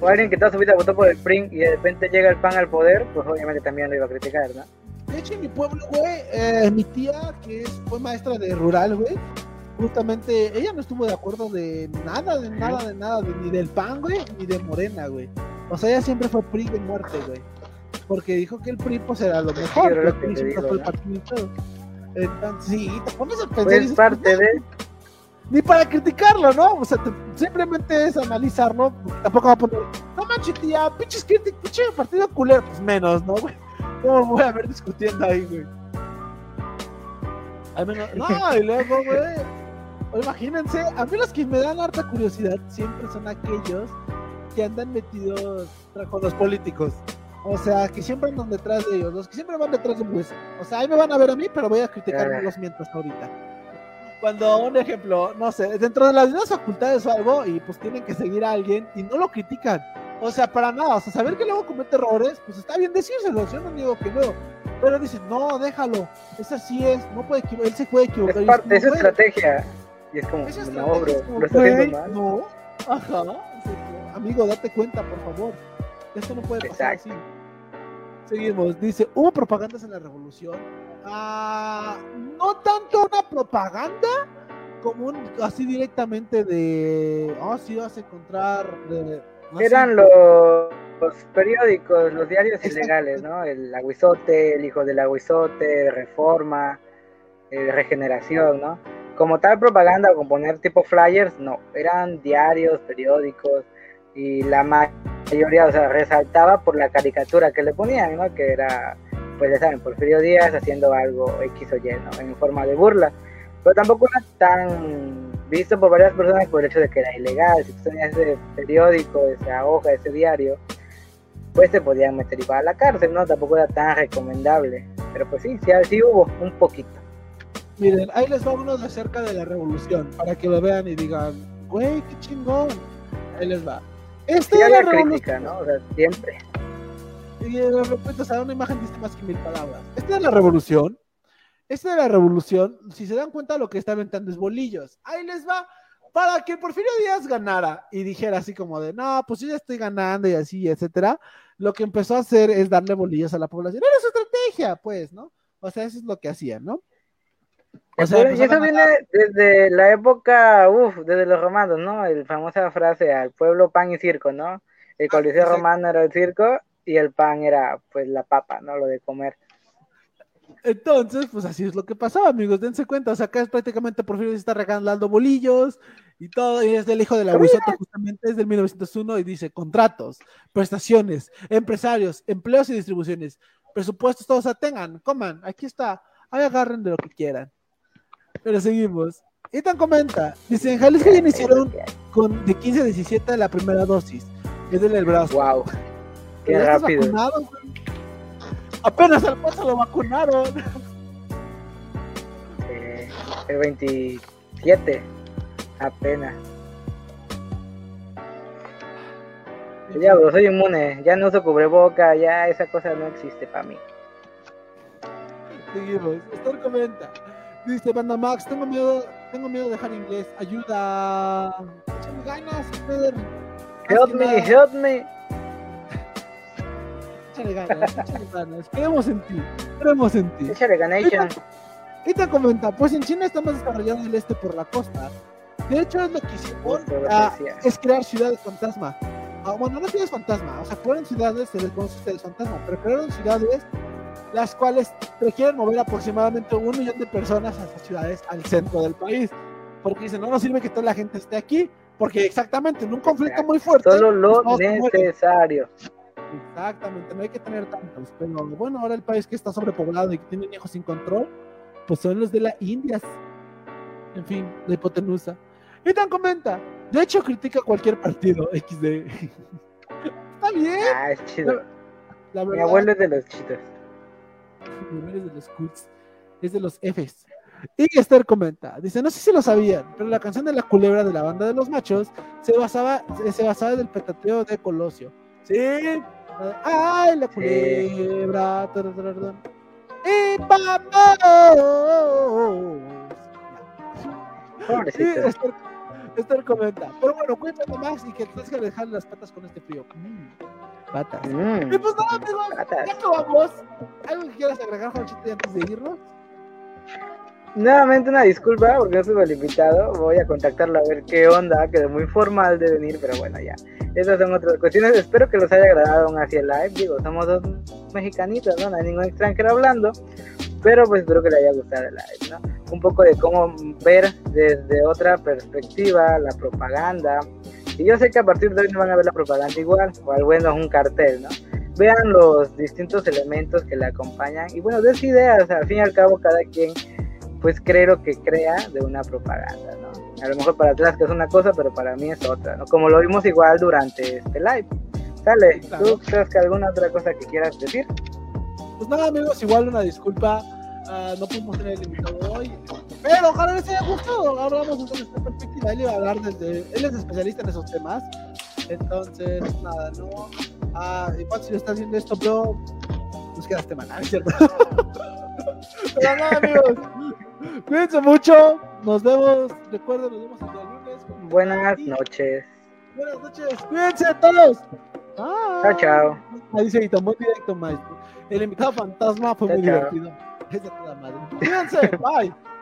O alguien que toda su vida votó por el PRIN y de repente llega el PAN al poder, pues obviamente también lo iba a criticar, ¿no? De hecho, en mi pueblo, güey, eh, mi tía, que fue maestra de rural, güey, justamente ella no estuvo de acuerdo de nada, de nada, de nada, ni del PAN, güey, ni de Morena, güey. O sea, ella siempre fue PRI de muerte, güey. Porque dijo que el PRI, pues, era lo mejor, sí, el PRI siempre fue el partido Entonces, sí, te pones a pensar. Pues parte de ni para criticarlo, ¿no? O sea, simplemente es analizarlo. Tampoco va a poner, no manches, tía, pinches críticos, pinche partido culero, pues menos, ¿no, güey? ¿Cómo voy a ver discutiendo ahí, güey? Al menos, no, y luego, güey, imagínense, a mí los que me dan harta curiosidad siempre son aquellos que andan metidos con los políticos. O sea, que siempre andan detrás de ellos, los que siempre van detrás de un juez. O sea, ahí me van a ver a mí, pero voy a criticar los mientras ahorita cuando un ejemplo, no sé, dentro de las mismas facultades o algo, y pues tienen que seguir a alguien y no lo critican. O sea, para nada, o sea, saber que luego comete errores, pues está bien decírselo, yo no digo que no. Pero dicen, no, déjalo, es así es, no puede él se puede equivocar. Es parte de esa estrategia. Y es como, no, bro, lo está haciendo mal. No, ajá, amigo, date cuenta, por favor. Esto no puede pasar así. Seguimos, dice, hubo propagandas en la revolución Ah, no tanto una propaganda como un, así directamente de, oh, sí vas a encontrar... Eran los, periódicos, los diarios ilegales, ¿no? El Aguizote, el Hijo del Aguizote, Reforma, eh, Regeneración, ¿no? Como tal propaganda o componer tipo flyers, no, eran diarios, periódicos y la mayoría, o sea, resaltaba por la caricatura que le ponían, ¿no? Que era, pues ya saben, Porfirio Díaz haciendo algo X o Y, ¿no? En forma de burla. Pero tampoco era tan visto por varias personas por el hecho de que era ilegal. Si tú tenías ese periódico, esa hoja, ese diario, pues te podían meter igual a la cárcel, ¿no? Tampoco era tan recomendable. Pero pues sí, sí, sí hubo un poquito. Miren, ahí les va uno de acerca de la revolución, para que lo vean y digan, güey, qué chingón. Ahí les va. Esta es la crítica, ¿no? O sea, siempre. Y lo repito, o sea, una imagen dice más que mil palabras. Esta es la revolución. Esta es la revolución. Si se dan cuenta, lo que está aventando es bolillos. Ahí les va. Para que Porfirio Díaz ganara y dijera así como de, no, pues yo ya estoy ganando y así, etcétera, lo que empezó a hacer es darle bolillos a la población. Era su estrategia, pues, ¿no? O sea, eso es lo que hacían, ¿no? O sea, y eso viene desde la época, uff, desde los romanos, ¿no? La famosa frase, al pueblo pan y circo, ¿no? El ah, coliseo romano era el circo y el pan era, pues, la papa, ¿no? Lo de comer. Entonces, pues así es lo que pasaba, amigos, dense cuenta, o sea, acá es prácticamente Porfirio se está regalando bolillos y todo, y es del hijo de la Huizota, justamente es del 1901 y dice contratos, prestaciones, empresarios, empleos y distribuciones, presupuestos, todos tengan, coman, aquí está, ahí agarren de lo que quieran. Pero seguimos. Ethan comenta, dice, en Jalisco ya iniciaron con de 15 a 17 la primera dosis. Es del brazo. Wow. Qué rápido. Apenas al paso lo vacunaron. Eh, el 27. Apenas. Ya, bro, soy inmune. Ya no uso cubreboca. Ya esa cosa no existe para mí. Seguimos. Esto comenta. Dice Banda Max, tengo miedo, tengo miedo de dejar inglés. Ayuda. Échale ganas, Pedro. Help me, help me. Échale ganas, échale ganas. Creemos en ti, creemos en ti. Échale ganation. ¿Qué te comenta? Pues en China está más desarrollado el este por la costa. De hecho, es lo que hicieron ah, es crear ciudades fantasma. Ah, bueno, no ciudades fantasma, o sea, fueron ciudades, se les conoce ciudades fantasma, pero crearon ciudades las cuales requieren mover aproximadamente un millón de personas a esas ciudades al centro del país. Porque dicen, no nos sirve que toda la gente esté aquí, porque exactamente en un conflicto muy fuerte. Solo lo necesario. Exactamente, no hay que tener tantos. Pero bueno, ahora el país que está sobrepoblado y que tiene hijos sin control, pues son los de la India. En fin, la hipotenusa. Y tan comenta, de hecho critica cualquier partido XD. Está bien. Ah, es chido. Mi abuelo es de los chidos es de los es de los Fs. Y Esther comenta, dice, no sé si lo sabían, pero la canción de la culebra de la banda de los machos se basaba, se basaba en el petateo de Colosio. Sí. Ay, la culebra. Y vamos. Esther, Esther, comenta, pero bueno, cuéntame más y que tienes que dejar las patas con este frío. Mm. Patas. Mm. Y pues nada, amigos, ya acabamos. ¿Algo que quieras agregar, Juanchito, antes de irnos? Nuevamente una disculpa porque no soy el invitado. Voy a contactarlo a ver qué onda. Quedó muy formal de venir, pero bueno, ya. Esas son otras cuestiones. Espero que los haya agradado aún así el live. Digo, somos dos mexicanitos, ¿no? No hay ningún extranjero hablando. Pero pues espero que le haya gustado el live, ¿no? Un poco de cómo ver desde otra perspectiva la propaganda, y yo sé que a partir de hoy no van a ver la propaganda igual, o al menos un cartel, ¿no? Vean los distintos elementos que le acompañan y bueno, des ideas, al fin y al cabo cada quien pues creo que crea de una propaganda, ¿no? A lo mejor para atrás que es una cosa, pero para mí es otra, ¿no? Como lo vimos igual durante este live. Sale, ¿tú crees que alguna otra cosa que quieras decir? Pues nada amigos, igual una disculpa, uh, no pudimos tener el invitado hoy, pero ojalá les haya gustado. Hablamos desde nuestra perspectiva. Él iba a hablar desde. Él es especialista en esos temas. Entonces, nada, ¿no? Ah, igual si lo estás viendo esto, bro, nos quedaste mal, ¿cierto? Pero nada, amigos. Cuídense mucho. Nos vemos. Recuerden, nos vemos el día lunes. Buenas noches. Buenas noches. Cuídense a todos. Chao, chao. Ahí dice muy directo, maestro. El invitado fantasma fue muy divertido. Es de toda madre. Cuídense. Bye.